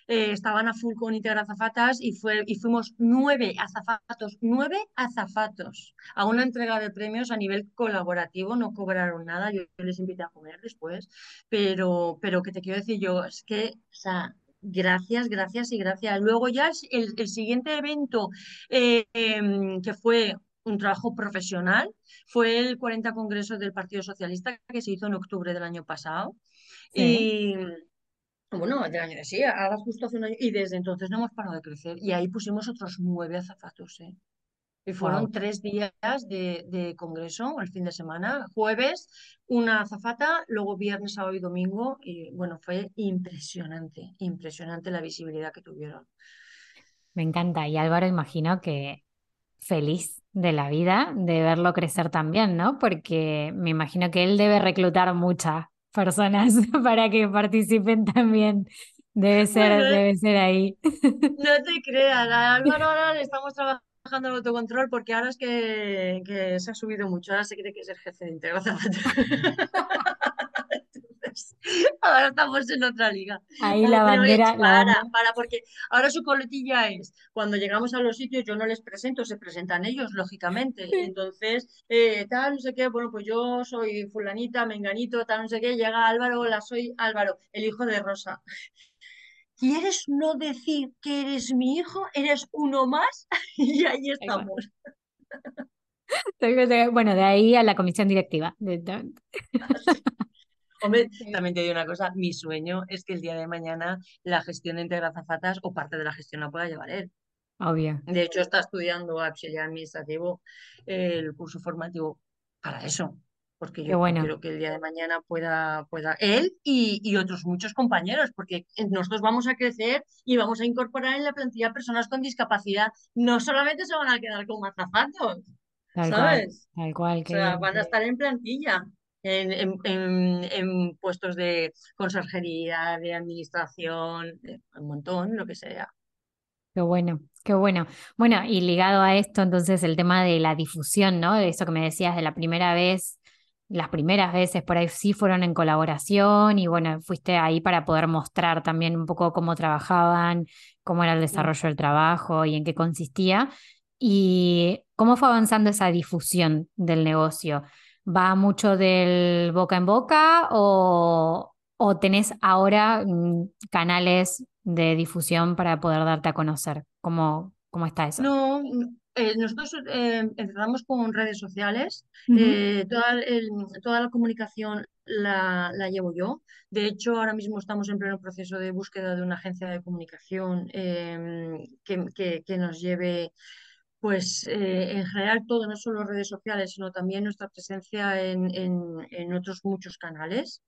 eh, estaban a full con Integra Azafatas y, fue, y fuimos nueve azafatos, nueve azafatos a una entrega de premios a nivel colaborativo, no cobraron nada, yo, les invité a comer después, pero, pero que te quiero decir yo, es que, o sea, Gracias, gracias y gracias. Luego ya el, el siguiente evento eh, em, que fue un trabajo profesional fue el 40 Congreso del Partido Socialista que se hizo en octubre del año pasado. Y, bueno, del año de sí, ahora justo hace un año, y desde entonces no hemos parado de crecer. Y ahí pusimos otros nueve azafatos, ¿eh? Y fueron tres días de, de, congreso, el fin de semana, jueves, una azafata, luego viernes, sábado y domingo, y bueno, fue impresionante, impresionante la visibilidad que tuvieron. Me encanta, y Álvaro imagino que feliz de la vida de verlo crecer también, ¿no? Porque me imagino que él debe reclutar mucha personas *laughs* para que participen también. Debe ser, debe ser ahí. *laughs* No te creas, Álvaro ahora le estamos trabajando el autocontrol porque ahora es que, que, se ha subido mucho, ahora se cree que es el jefe de integración. *laughs* *laughs* ahora estamos en otra liga. Ahí la bandera. para, para, porque ahora su coletilla es, cuando llegamos a los sitios yo no les presento, se presentan ellos, lógicamente. Entonces, eh, tal, no sé qué, bueno, pues yo soy fulanita, menganito, tal, no sé qué, llega Álvaro, hola, soy Álvaro, el hijo de Rosa. *laughs* ¿Quieres no decir que eres mi hijo? ¿Eres uno más? *laughs* y ahí estamos. Bueno, de ahí a la comisión directiva. Hombre, *laughs* también te digo una cosa, mi sueño es que el día de mañana la gestión de Zafatas o parte de la gestión la pueda llevar él. Obvio. De hecho, está estudiando auxiliar administrativo el curso formativo para eso, porque yo quiero que el día de mañana pueda, pueda él y, otros muchos compañeros, porque nosotros vamos a crecer y vamos a incorporar en la plantilla personas con discapacidad. No solamente se van a quedar como azafatos, ¿sabes? tal cual. Que... O sea, van a estar en plantilla en, puestos de conserjería, de administración, un montón, lo que sea. Qué bueno, qué bueno. Bueno, y ligado a esto, entonces, el tema de la difusión, ¿no? De eso que me decías de la primera vez, las primeras veces por ahí sí fueron en colaboración y bueno, fuiste ahí para poder mostrar también un poco cómo trabajaban, cómo era el desarrollo del trabajo y en qué consistía. ¿Y cómo fue avanzando esa difusión del negocio? ¿Va mucho del boca en boca o, o tenés ahora mm, canales de difusión para poder darte a conocer? ¿Cómo, cómo está eso? No, mm, eh, nosotros eh, empezamos con redes sociales. Eh, toda, el- toda la comunicación la, la llevo yo. De hecho, ahora mismo estamos en pleno proceso de búsqueda de una agencia de comunicación em, que, que- que nos lleve, pues, eh, en general todo, no solo redes sociales, sino también nuestra presencia en, en- en otros muchos canales.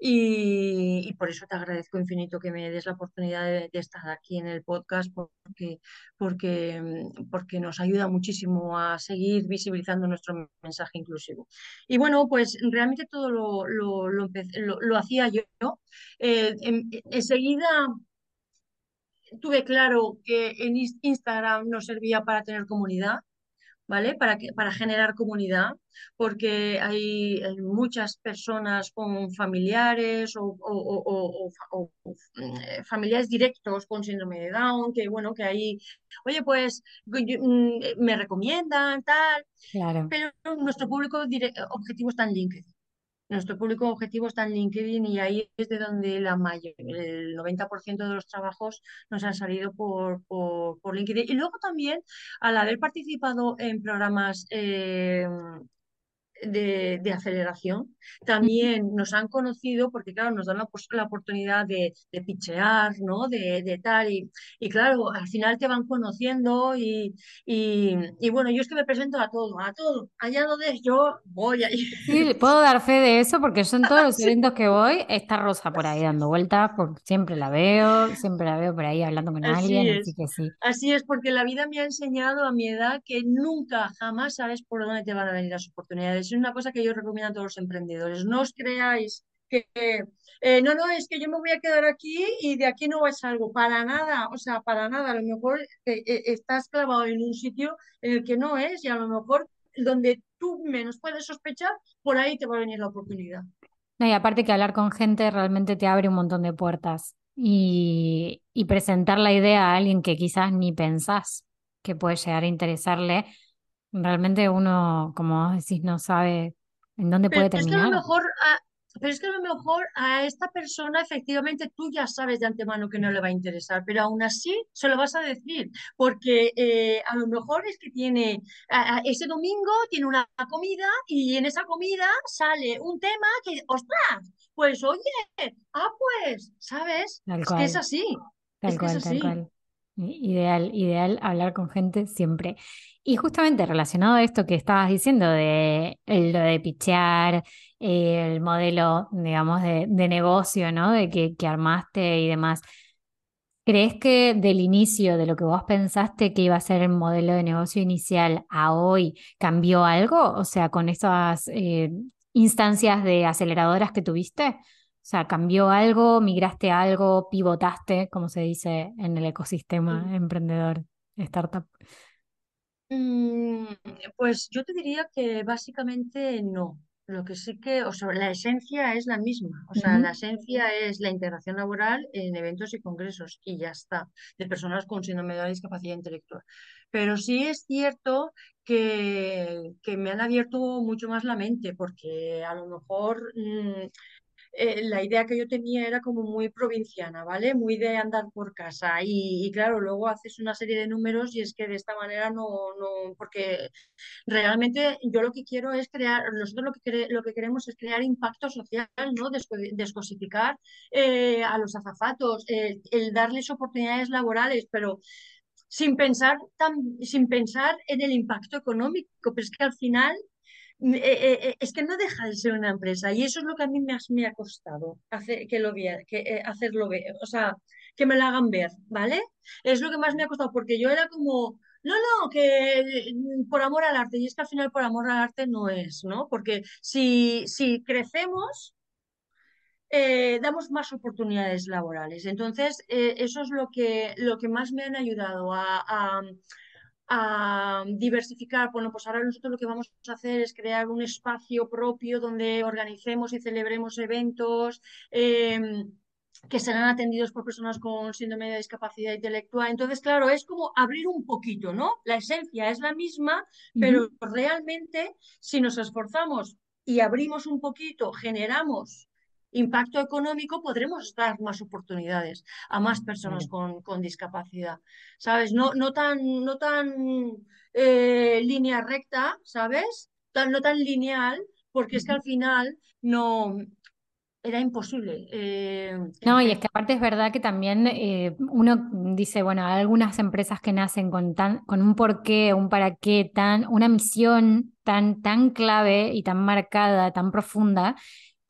Y, por eso te agradezco infinito que me des la oportunidad de, estar aquí en el podcast, porque porque, mm, porque nos ayuda muchísimo a seguir visibilizando nuestro mensaje inclusivo. Y bueno, pues realmente todo lo, lo, hacía yo. Eh, en- enseguida tuve claro que en Ins- Instagram nos servía para tener comunidad. ¿vale? Para que, para generar comunidad, porque hay, hay muchas personas con familiares o, o- o- o- eh, familiares directos con síndrome de Down, que bueno, que ahí, oye, pues mm, me recomiendan, tal, Claro. pero nuestro público dire- objetivo está en LinkedIn. Nuestro público objetivo está en LinkedIn y ahí es de donde la mayor, el 90% de los trabajos nos han salido por, por, por LinkedIn. Y luego también, al haber participado en programas eh, de, de aceleración, también nos han conocido porque, claro, nos dan la, la oportunidad de, de pitchear, ¿no? De, de tal. Y, y claro, al final te van conociendo y, y, y bueno, yo es que me presento a todo, a todo. Allá donde yo voy ahí. Sí, puedo dar fe de eso porque yo en todos los *laughs* eventos que voy está Rosa por ahí dando vueltas, porque siempre la veo, siempre la veo por ahí hablando con alguien, Así así es, que sí. así es, porque la vida me ha enseñado a mi edad que nunca, jamás sabes por dónde te van a venir las oportunidades. Es una cosa que yo recomiendo a todos los emprendedores. No os creáis que, eh, no, no, es que yo me voy a quedar aquí y de aquí no va a salgo. Para nada, o sea, para nada. A lo mejor eh, eh, estás clavado en un sitio en el que no es y a lo mejor donde tú menos puedes sospechar, por ahí te va a venir la oportunidad. No, y aparte que hablar con gente realmente te abre un montón de puertas y, y presentar la idea a alguien que quizás ni pensás que puede llegar a interesarle, realmente uno, como vos decís, no sabe en dónde Pero puede es que a lo terminar. mejor, a, pero es que a lo mejor a esta persona efectivamente tú ya sabes de antemano que no le va a interesar, pero aún así se lo vas a decir, porque eh, a lo mejor es que tiene, a- a- ese domingo tiene una comida y en esa comida sale un tema que, ostras, pues oye, ah, pues, ¿sabes? Es que es cual. así, Tal es que es cual, tal así. cual. Ideal, ideal hablar con gente siempre. Y justamente relacionado a esto que estabas diciendo de lo de pitchear, eh, el modelo, digamos, de, de negocio, ¿no? De que, armaste y demás. ¿Crees que del inicio de lo que vos pensaste que iba a ser el modelo de negocio inicial a hoy cambió algo? O sea, con esas eh, instancias de aceleradoras que tuviste. O sea, ¿cambió algo? ¿Migraste a algo? ¿Pivotaste, como se dice en el ecosistema emprendedor, startup? Mm, pues yo te diría que básicamente no. Lo que sí que, o sea, la esencia es la misma. O sea, la esencia es la integración laboral en eventos y congresos y ya está, de personas con síndrome de discapacidad intelectual. Pero sí es cierto que, que me han abierto mucho más la mente, porque a lo mejor mm, eh, la idea que yo tenía era como muy provinciana, ¿vale? Muy de andar por casa. Y, claro, luego haces una serie de números y es que de esta manera no, no, porque realmente yo lo que quiero es crear, nosotros lo que, lo que queremos es crear impacto social, ¿no? Desco- descosificar eh, a los azafatos, el, el darles oportunidades laborales, pero sin pensar tan, sin pensar en el impacto económico, pero es que al final es que no deja de ser una empresa y eso es lo que a mí me me ha costado hacer, que lo vea, que, eh, hacerlo ver, o sea, que me lo hagan ver, ¿vale? Es lo que más me ha costado porque yo era como, no, no, que mm, por amor al arte y es que al final por amor al arte no es, ¿no? Porque si, si crecemos eh, damos más oportunidades laborales. Entonces, eh, eso es lo que, lo que más me han ayudado a- a diversificar. Bueno, pues ahora nosotros lo que vamos a hacer es crear un espacio propio donde organicemos y celebremos eventos. eh, que serán atendidos por personas con síndrome de discapacidad intelectual. Entonces, claro, es como abrir un poquito, ¿no? La esencia es la misma, pero realmente si nos esforzamos y abrimos un poquito, generamos impacto económico, podremos dar más oportunidades a más personas con, con discapacidad, ¿sabes? No, no tan, no tan eh, línea recta, ¿sabes? Tan, no tan lineal, porque es que al final no, era imposible. Eh, no, y es que aparte es verdad que también eh, uno dice, bueno, hay algunas empresas que nacen con, tan, con un porqué, un para qué, tan, una misión tan, tan clave y tan marcada, tan profunda,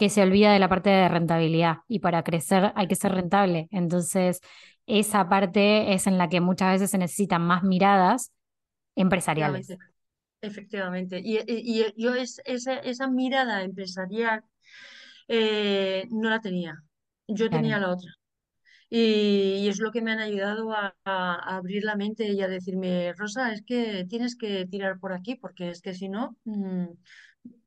que se olvida de la parte de rentabilidad. Y para crecer hay que ser rentable. Entonces, esa parte es en la que muchas veces se necesitan más miradas empresariales. Efectivamente. Y, y, yo es, esa, esa mirada empresarial eh, no la tenía. Yo tenía la otra. Y, es lo que me han ayudado a, abrir la mente y a decirme, Rosa, es que tienes que tirar por aquí, porque es que si no, mm,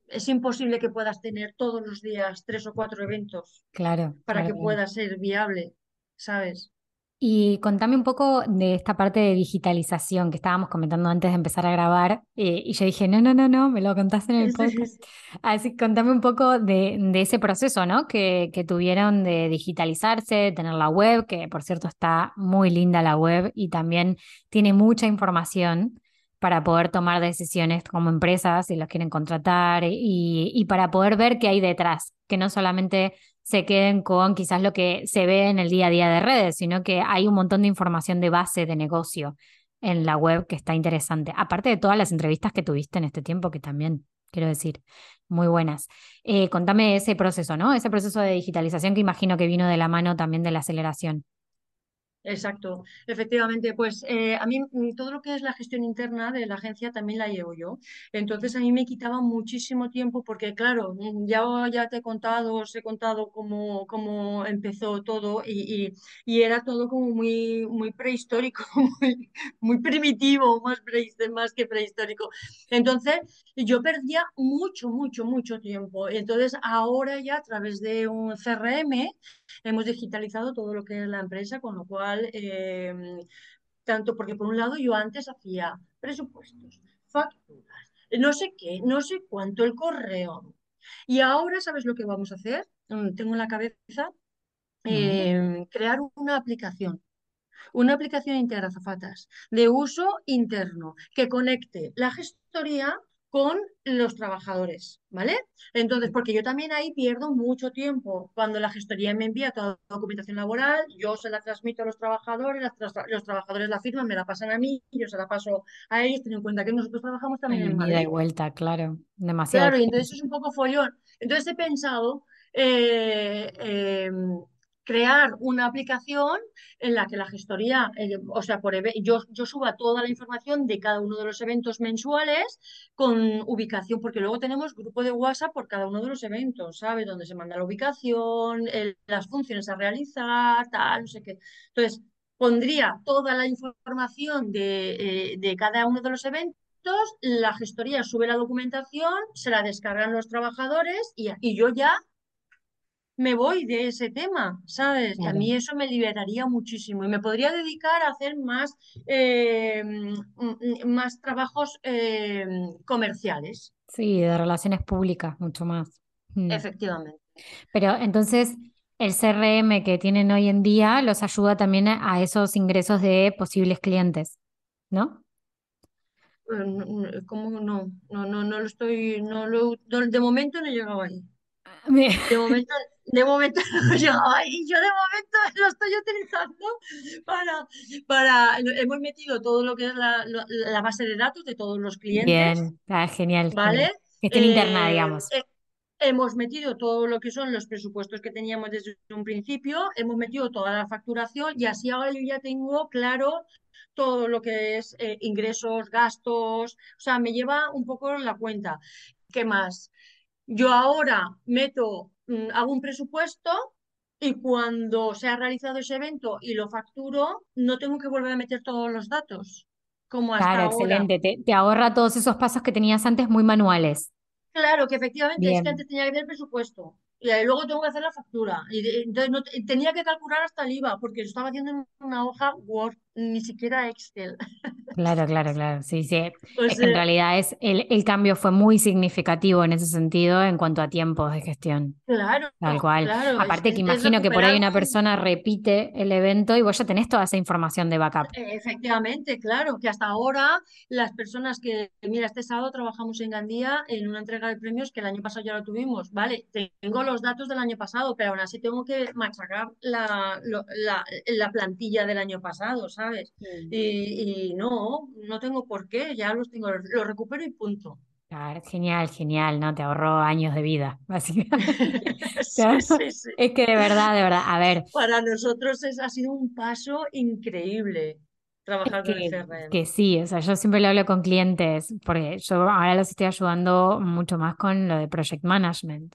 es imposible que puedas tener todos los días tres o cuatro eventos claro, para que pueda ser viable, ¿sabes? Y contame un poco de esta parte de digitalización que estábamos comentando antes de empezar a grabar. Eh, y yo dije, no, no, no, no, me lo contaste en el podcast. Así contame un poco de, ese proceso, ¿no? Que, que, tuvieron de digitalizarse, tener la web, que por cierto está muy linda la web y también tiene mucha información para poder tomar decisiones como empresas si los quieren contratar y, y para poder ver qué hay detrás, que no solamente se queden con quizás lo que se ve en el día a día de redes, sino que hay un montón de información de base de negocio en la web que está interesante. Aparte de todas las entrevistas que tuviste en este tiempo, que también, quiero decir, muy buenas. Eh, contame ese proceso, ¿no? Ese proceso de digitalización que imagino que vino de la mano también de la aceleración. Exacto, efectivamente, pues eh, a mí mm, todo lo que es la gestión interna de la agencia también la llevo yo. Entonces a mí me quitaba muchísimo tiempo porque claro, mm, ya, ya te he contado, os he contado cómo, cómo empezó todo y, y, era todo como muy, muy prehistórico, *laughs* muy, muy primitivo, más, más que prehistórico. Entonces yo perdía mucho, mucho, mucho tiempo. Entonces ahora ya a través de un CRM hemos digitalizado todo lo que es la empresa, con lo cual Em, tanto porque por un lado yo antes hacía presupuestos, facturas, no sé qué, no sé cuánto, el correo. Y ahora, ¿sabes lo que vamos a hacer? Mm, tengo en la cabeza em, crear una aplicación una aplicación interna zafatas de uso interno que conecte la gestoría con los trabajadores, ¿vale? Entonces, porque yo también ahí pierdo mucho tiempo. Cuando la gestoría me envía toda la documentación laboral, yo se la transmito a los trabajadores, los trabajadores la firman, me la pasan a mí, yo se la paso a ellos, teniendo en cuenta que nosotros trabajamos también en, Madrid. y vuelta, claro, demasiado. Claro, y entonces es un poco follón. Entonces he pensado eh, em, crear una aplicación en la que la gestoría, eh, o sea, por yo, yo suba toda la información de cada uno de los eventos mensuales con ubicación, porque luego tenemos grupo de WhatsApp por cada uno de los eventos, ¿sabes? Donde se manda la ubicación, las funciones a realizar, tal, no sé qué. Entonces, pondría toda la información de, eh, de cada uno de los eventos la gestoría sube la documentación, se la descargan los trabajadores y, y yo ya me voy de ese tema, ¿sabes? A mí eso me liberaría muchísimo y me podría dedicar a hacer más, eh, más trabajos eh, comerciales. Sí, de relaciones públicas, mucho más. Mm. Efectivamente. Pero entonces, el CRM que tienen hoy en día los ayuda también a esos ingresos de posibles clientes, ¿no? ¿Cómo no? No, no, no lo estoy, no lo, de momento no he llegado ahí. De momento, de momento *laughs* no ahí. Yo de momento *laughs* lo estoy utilizando para, para hemos metido todo lo que es la, la base de datos de todos los clientes. Bien, ah, genial. ¿Vale? Que estén interna, eh, digamos. Eh, hemos metido todo lo que son los presupuestos que teníamos desde un principio, hemos metido toda la facturación y así ahora yo ya tengo claro todo lo que es eh, ingresos, gastos, o sea, me lleva un poco la cuenta. ¿Qué más? Yo ahora meto, hago un presupuesto y cuando se ha realizado ese evento y lo facturo, no tengo que volver a meter todos los datos. Como hasta claro, excelente. Te, ahorra todos esos pasos que tenías antes muy manuales. Claro, que efectivamente es que antes tenía que tener presupuesto y luego tengo que hacer la factura. Y entonces no, te- tenía que calcular hasta el IVA porque lo estaba haciendo en una hoja Word, ni siquiera Excel. *laughs* Claro, claro, claro. Sí, sí. O en realidad es el, el cambio fue muy significativo en ese sentido en cuanto a tiempos de gestión. claro, Tal cual. claro, Aparte que imagino que por ahí una un, persona repite el evento y vos ya tenés toda esa información de backup. Eh, Efectivamente, claro, que hasta ahora las personas que, mira, este sábado trabajamos en Gandía en una entrega de premios que el año pasado ya lo tuvimos, ¿vale? Tengo los datos del año pasado, pero aún así tengo que machacar la, la, la plantilla del año pasado, ¿sabes? Y, y no, no tengo por qué, ya los tengo, los recupero y punto. Claro, genial, genial, ¿no? Te ahorró años de vida, *laughs* básicamente. Te *laughs* Sí, ahorró- sí, sí. Es que de verdad, de verdad, a ver, Para nosotros es, ha sido un paso increíble trabajar con el que, CRM. que sí, o sea, yo siempre lo hablo con clientes, porque yo ahora los estoy ayudando mucho más con lo de project management.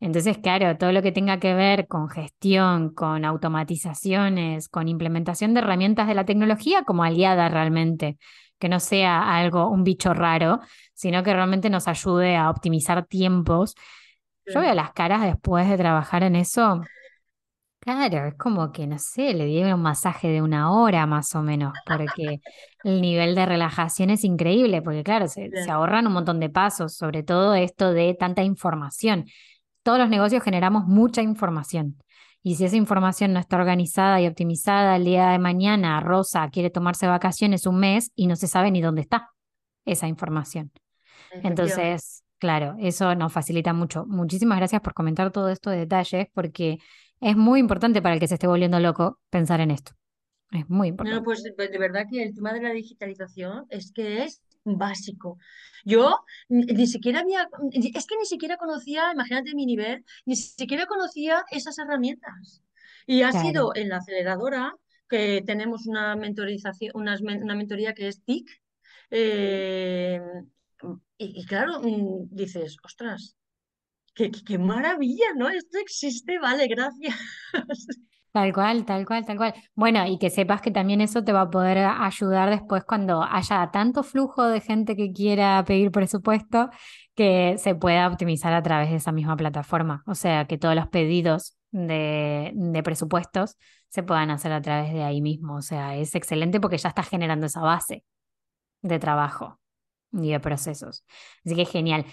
Entonces, claro, todo lo que tenga que ver con gestión, con automatizaciones, con implementación de herramientas de la tecnología como aliada realmente, que no sea algo, un bicho raro, sino que realmente nos ayude a optimizar tiempos. Yo veo las caras después de trabajar en eso. Claro, es como que, no sé, le dieron un masaje de una hora más o menos, porque el nivel de relajación es increíble, porque claro, se, ahorran un montón de pasos, sobre todo esto de tanta información. Todos los negocios generamos mucha información. Y si esa información no está organizada y optimizada, el día de mañana Rosa quiere tomarse vacaciones un mes y no se sabe ni dónde está esa información. Entonces, claro, eso nos facilita mucho. Muchísimas gracias por comentar todo esto de detalles, porque es muy importante para el que se esté volviendo loco pensar en esto. Es muy No, no, importante. pues de de verdad que el tema de la digitalización es que es básico. Yo ni, siquiera había, es que ni siquiera conocía, imagínate mi nivel, ni siquiera conocía esas herramientas. Y ha Claro, sido en la aceleradora que tenemos una mentorización, men- una, mentoría que es TIC. eh, y, y claro, mm, dices, ostras, qué, qué qué maravilla, ¿no? Esto existe, vale, gracias. *laughs* Tal cual, tal cual, tal cual. Bueno, y que sepas que también eso te va a poder ayudar después cuando haya tanto flujo de gente que quiera pedir presupuesto que se pueda optimizar a través de esa misma plataforma. O sea, que todos los pedidos de, de presupuestos se puedan hacer a través de ahí mismo. O sea, es excelente porque ya estás generando esa base de trabajo y de procesos. Así que genial.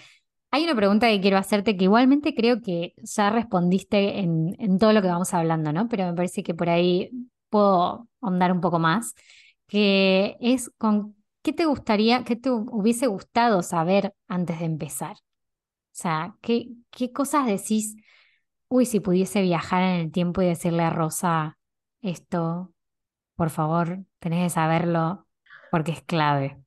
Hay una pregunta que quiero hacerte que igualmente creo que ya respondiste en, todo lo que vamos hablando, ¿no? Pero me parece que por ahí puedo ahondar un poco más, que es con qué te gustaría, qué te hubiese gustado saber antes de empezar. O sea, ¿qué, qué cosas decís, uy, si pudiese viajar en el tiempo y decirle a Rosa esto, por favor, tenés que saberlo porque es clave.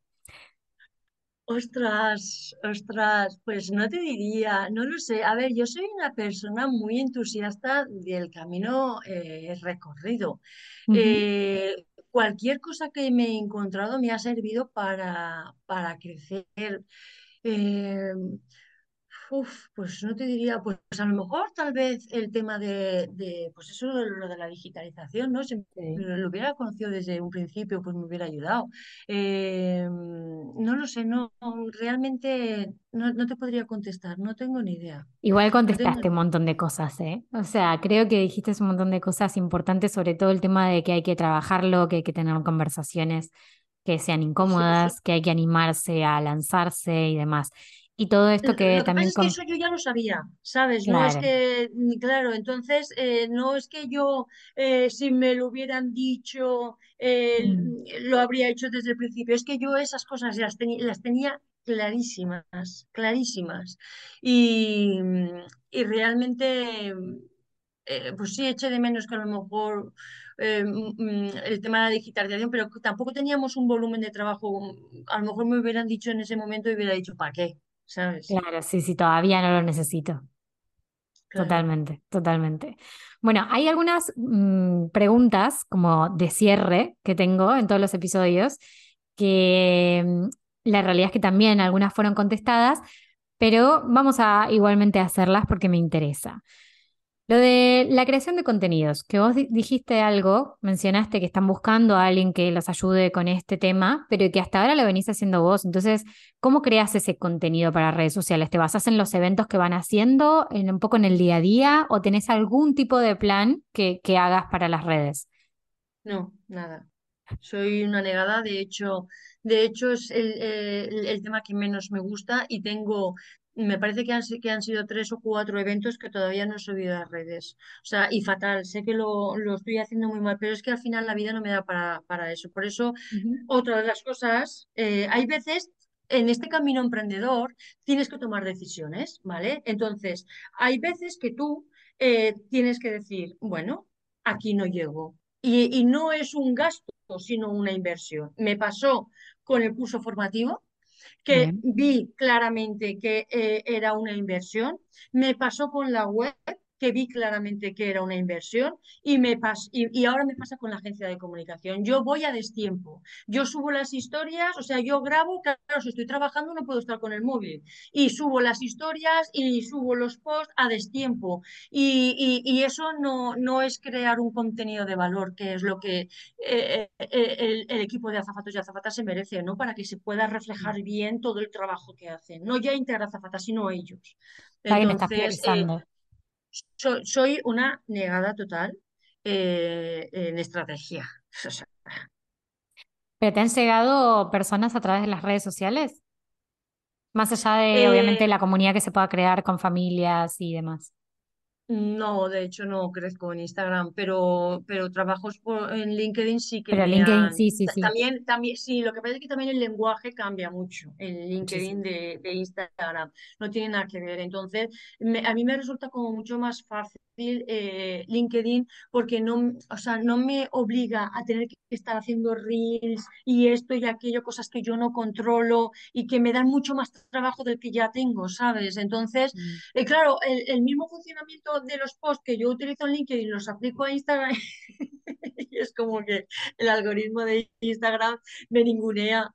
Ostras, ostras, pues no te diría, no lo sé. A ver, yo soy una persona muy entusiasta del camino eh, recorrido. Eh, cualquier cosa que me he encontrado me ha servido para, para crecer. Eh, Uf, pues no te diría, pues a lo mejor tal vez el tema de, de, pues eso, lo de la digitalización, ¿no? Si Sí. lo hubiera conocido desde un principio, pues me hubiera ayudado. Eh, no lo sé, no, realmente no, no te podría contestar, no tengo ni idea. Igual No tengo contestaste un montón de cosas, ¿eh? O sea, creo que dijiste un montón de cosas importantes, sobre todo el tema de que hay que trabajarlo, que hay que tener conversaciones que sean Sí, sí. incómodas, que hay que animarse a lanzarse y demás. Y todo esto que Lo que pasa también es que eso yo ya lo sabía, ¿sabes? No es que, claro, entonces eh, no es que yo, eh, si me lo hubieran dicho, eh, Mm, lo habría hecho desde el principio. Es que yo esas cosas las, las tenía clarísimas, clarísimas. Y, y realmente, eh, pues sí, eché de menos que a lo mejor eh, mm, mm, el tema de la digitalización, pero tampoco teníamos un volumen de trabajo. A lo mejor me hubieran dicho en ese momento y hubiera dicho, ¿para qué? ¿Sabes? Claro, sí, sí, todavía no lo necesito. Claro. Totalmente, totalmente. Bueno, hay algunas mm, preguntas como de cierre que tengo en todos los episodios que mm, la realidad es que también algunas fueron contestadas, pero vamos a igualmente hacerlas porque me interesa. Lo de la creación de contenidos, que vos di- dijiste algo, mencionaste que están buscando a alguien que los ayude con este tema, pero que hasta ahora lo venís haciendo vos. Entonces, ¿cómo creas ese contenido para redes sociales? ¿Te basás en los eventos que van haciendo, en un poco en el día a día, o tenés algún tipo de plan que, que hagas para las redes? No, nada. Soy una negada, de hecho, de hecho es el- el tema que menos me gusta y tengo, me parece que han, que han sido tres o cuatro eventos que todavía no he subido a las redes. O sea, y fatal, sé que lo, lo estoy haciendo muy mal, pero es que al final la vida no me da para, para eso. Por eso, otra de las cosas, eh, hay veces... En este camino emprendedor tienes que tomar decisiones, ¿vale? Entonces, hay veces que tú eh, tienes que decir, bueno, aquí no llego. Y, y no es un gasto, sino una inversión. Me pasó con el curso formativo, que Bien. vi claramente que eh, era una inversión. Me pasó con la web, que vi claramente que era una inversión. Y, me pas y, y ahora me pasa con la agencia de comunicación. Yo voy a destiempo. Yo subo las historias, o sea, yo grabo, claro, si estoy trabajando no puedo estar con el móvil. Y subo las historias y subo los posts a destiempo. Y, y- y eso no, no es crear un contenido de valor, que es lo que eh, eh, el, el equipo de azafatos y azafatas se merece, ¿no? Para que se pueda reflejar bien todo el trabajo que hacen. No ya Integra Azafatas, sino ellos. Entonces, eh. So- soy una negada total eh, en estrategia. O sea, ¿Pero te han llegado personas a través de las redes sociales? Más allá de, obviamente, eh, la comunidad que se pueda crear con familias y demás. No, de hecho no crezco en Instagram, pero, pero trabajos por- en LinkedIn sí que Pero me LinkedIn, han... sí, sí, sí, También, también, sí, lo que pasa es que también el lenguaje cambia mucho en LinkedIn de, de Instagram, no tiene nada que ver. Entonces, me- a mí me resulta como mucho más fácil eh, LinkedIn porque no, o sea, no me obliga a tener que estar haciendo reels y esto y aquello, cosas que yo no controlo y que me dan mucho más trabajo del que ya tengo, ¿sabes? Entonces... Mm. Eh, claro, el, el mismo funcionamiento de los posts que yo utilizo en LinkedIn los aplico a Instagram *laughs* y es como que el algoritmo de Instagram me ningunea.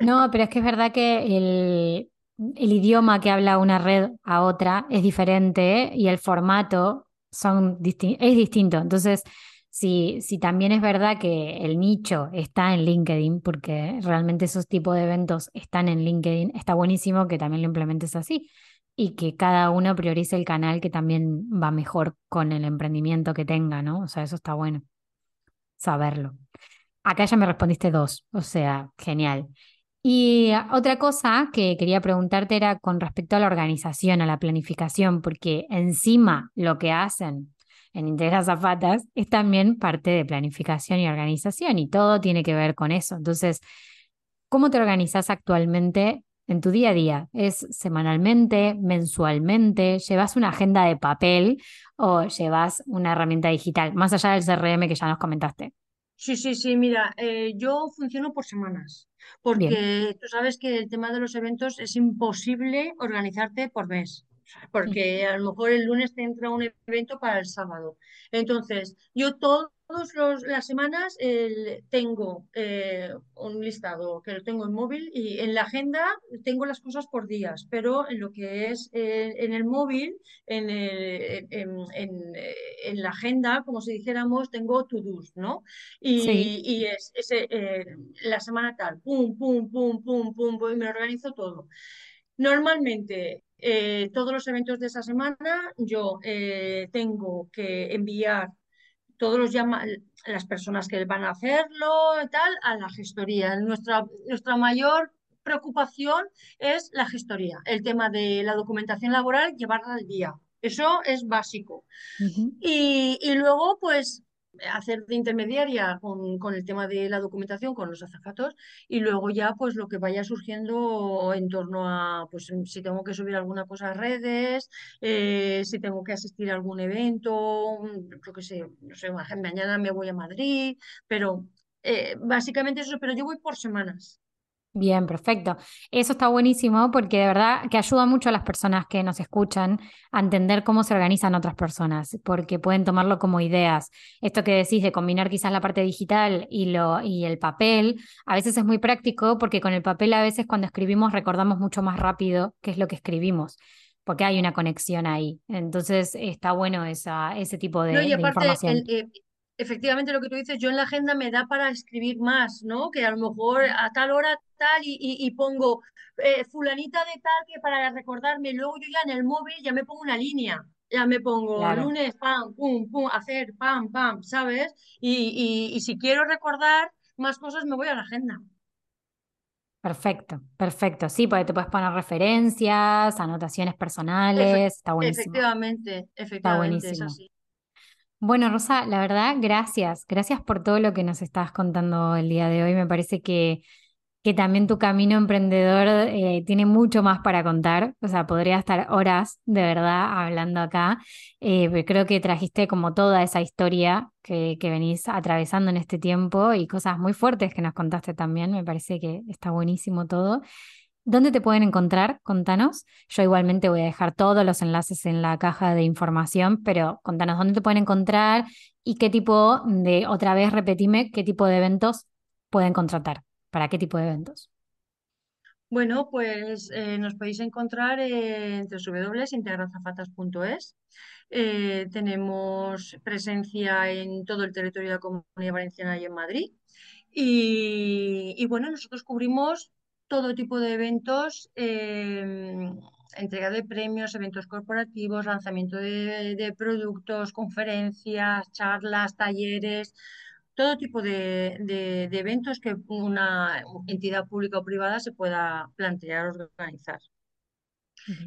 No, pero es que es verdad que el, el idioma que habla una red a otra es diferente y el formato son disti- es distinto. Entonces, si, si también es verdad que el nicho está en LinkedIn, porque realmente esos tipos de eventos están en LinkedIn, está buenísimo que también lo implementes así y que cada uno priorice el canal que también va mejor con el emprendimiento que tenga, ¿no? O sea, eso está bueno saberlo. Acá ya me respondiste dos, o sea, genial. Y ah, otra cosa que quería preguntarte era con respecto a la organización, a la planificación, porque encima lo que hacen en Integra Zapatas es también parte de planificación y organización y todo tiene que ver con eso. Entonces, ¿cómo te organizas actualmente en tu día a día? ¿Es semanalmente, mensualmente? ¿Llevas una agenda de papel o llevas una herramienta digital, más allá del CRM que ya nos comentaste? Sí, sí, sí, mira, eh, yo funciono por semanas, Bien. porque tú sabes que el tema de los eventos es imposible organizarte por mes, porque a lo mejor el lunes te entra un evento para el sábado. Entonces, yo todas las semanas tengo eh, un listado que lo tengo en móvil y en la agenda tengo las cosas por días, pero en lo que es eh, en el móvil, en, el- en, en- en la agenda, como si dijéramos, tengo to-dos, ¿no? Sí. Y, y es, ese, eh, la semana tal, pum, pum, pum, pum, pum, pum, y me organizo todo. Normalmente, eh, todos los eventos de esa semana, yo eh, tengo que enviar todos los llama las personas que van a hacerlo y tal a la gestoría. Nuestra, nuestra mayor preocupación es la gestoría, el tema de la documentación laboral, llevarla al día. Eso es básico. Y, y luego, pues, hacer de intermediaria con, con el tema de la documentación con los azafatos y luego ya, pues, lo que vaya surgiendo en torno a, pues, si tengo que subir alguna cosa a redes, eh, si tengo que asistir a algún evento, yo qué sé, no sé, mañana me voy a Madrid, pero eh, básicamente eso, pero yo voy por semanas. Bien, perfecto. Eso está buenísimo porque de verdad que ayuda mucho a las personas que nos escuchan a entender cómo se organizan otras personas, porque pueden tomarlo como ideas. Esto que decís de combinar quizás la parte digital y, lo, y el papel, a veces es muy práctico porque con el papel a veces cuando escribimos recordamos mucho más rápido qué es lo que escribimos. porque hay una conexión ahí. Entonces está bueno esa, ese tipo de, No, y de aparte, información. el, eh, efectivamente lo que tú dices, yo en la agenda me da para escribir más, ¿no? Que a lo mejor a tal hora tal y, y- y pongo eh, fulanita de tal que para recordarme, luego yo ya en el móvil ya me pongo una línea, ya me pongo Claro, lunes, pam, pum, pum, hacer, pam, pam, ¿sabes? Y, y, y si quiero recordar más cosas me voy a la agenda. perfecto, perfecto. Sí, porque te puedes poner referencias, anotaciones Efe- personales, está buenísimo, efectivamente, está efectivamente, es buenísimo. así. Bueno, Rosa, la verdad, gracias. Gracias por todo lo que nos estás contando el día de hoy. Me parece que, que también tu camino emprendedor eh, tiene mucho más para contar. O sea, podría estar horas de verdad hablando acá. Eh, pero creo que trajiste como toda esa historia que, que venís atravesando en este tiempo y cosas muy fuertes que nos contaste también. Me parece que está buenísimo todo. ¿Dónde te pueden encontrar? Contanos. Yo igualmente voy a dejar todos los enlaces en la caja de información, pero contanos dónde te pueden encontrar y qué tipo de, otra vez repetime, qué tipo de eventos pueden contratar. ¿Para qué tipo de eventos? Bueno, pues eh, nos podéis encontrar en www.integrazafatas.es. Eh, tenemos presencia en todo el territorio de la Comunidad Valenciana y en Madrid. Y, y bueno, nosotros cubrimos todo tipo de eventos, eh, entrega de premios, eventos corporativos, lanzamiento de, productos, conferencias, charlas, talleres todo tipo de, de- de eventos que una entidad pública o privada se pueda plantear organizar.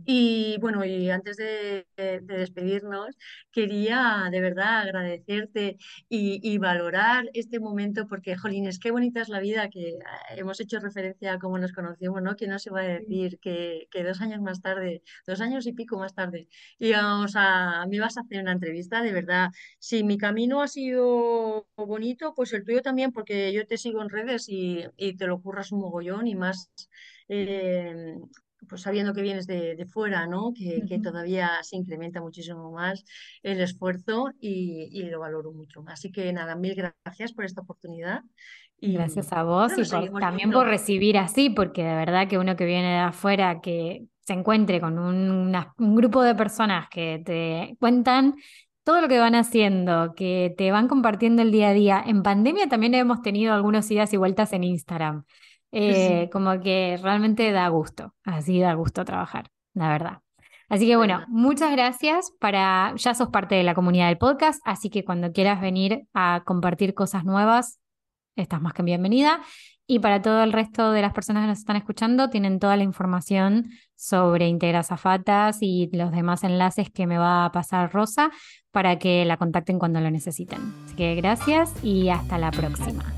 Y bueno, y antes de, de- de despedirnos, quería de verdad agradecerte y, y valorar este momento porque, jolines, qué bonita es la vida que ah, hemos hecho referencia a cómo nos conocimos, ¿no? Que no se va a decir que, que dos años más tarde, dos años y pico más tarde, íbamos a, me ibas a hacer una entrevista, de verdad. Si mi camino ha sido bonito, pues el tuyo también, porque yo te sigo en redes y, y te lo curras un mogollón y más. eh, pues sabiendo que vienes de, de fuera, ¿no? Que, que todavía se incrementa muchísimo más el esfuerzo y, y lo valoro mucho. Así que nada, mil gracias por esta oportunidad y Gracias a vos bueno, y por, también por recibir así, porque de verdad que uno que viene de afuera, que se encuentre con un, una- un grupo de personas que te cuentan todo lo que van haciendo, que te van compartiendo el día a día. En pandemia también hemos tenido algunos idas y vueltas en Instagram. Sí, Eh, como que realmente da gusto, así da gusto trabajar, la verdad. Así que bueno, muchas gracias para, ya sos parte de la comunidad del podcast, así que cuando quieras venir a compartir cosas nuevas, estás más que bienvenida. Y para todo el resto de las personas que nos están escuchando, tienen toda la información sobre Integra Zafatas y los demás enlaces que me va a pasar Rosa para que la contacten cuando lo necesiten. Así que gracias y hasta la próxima.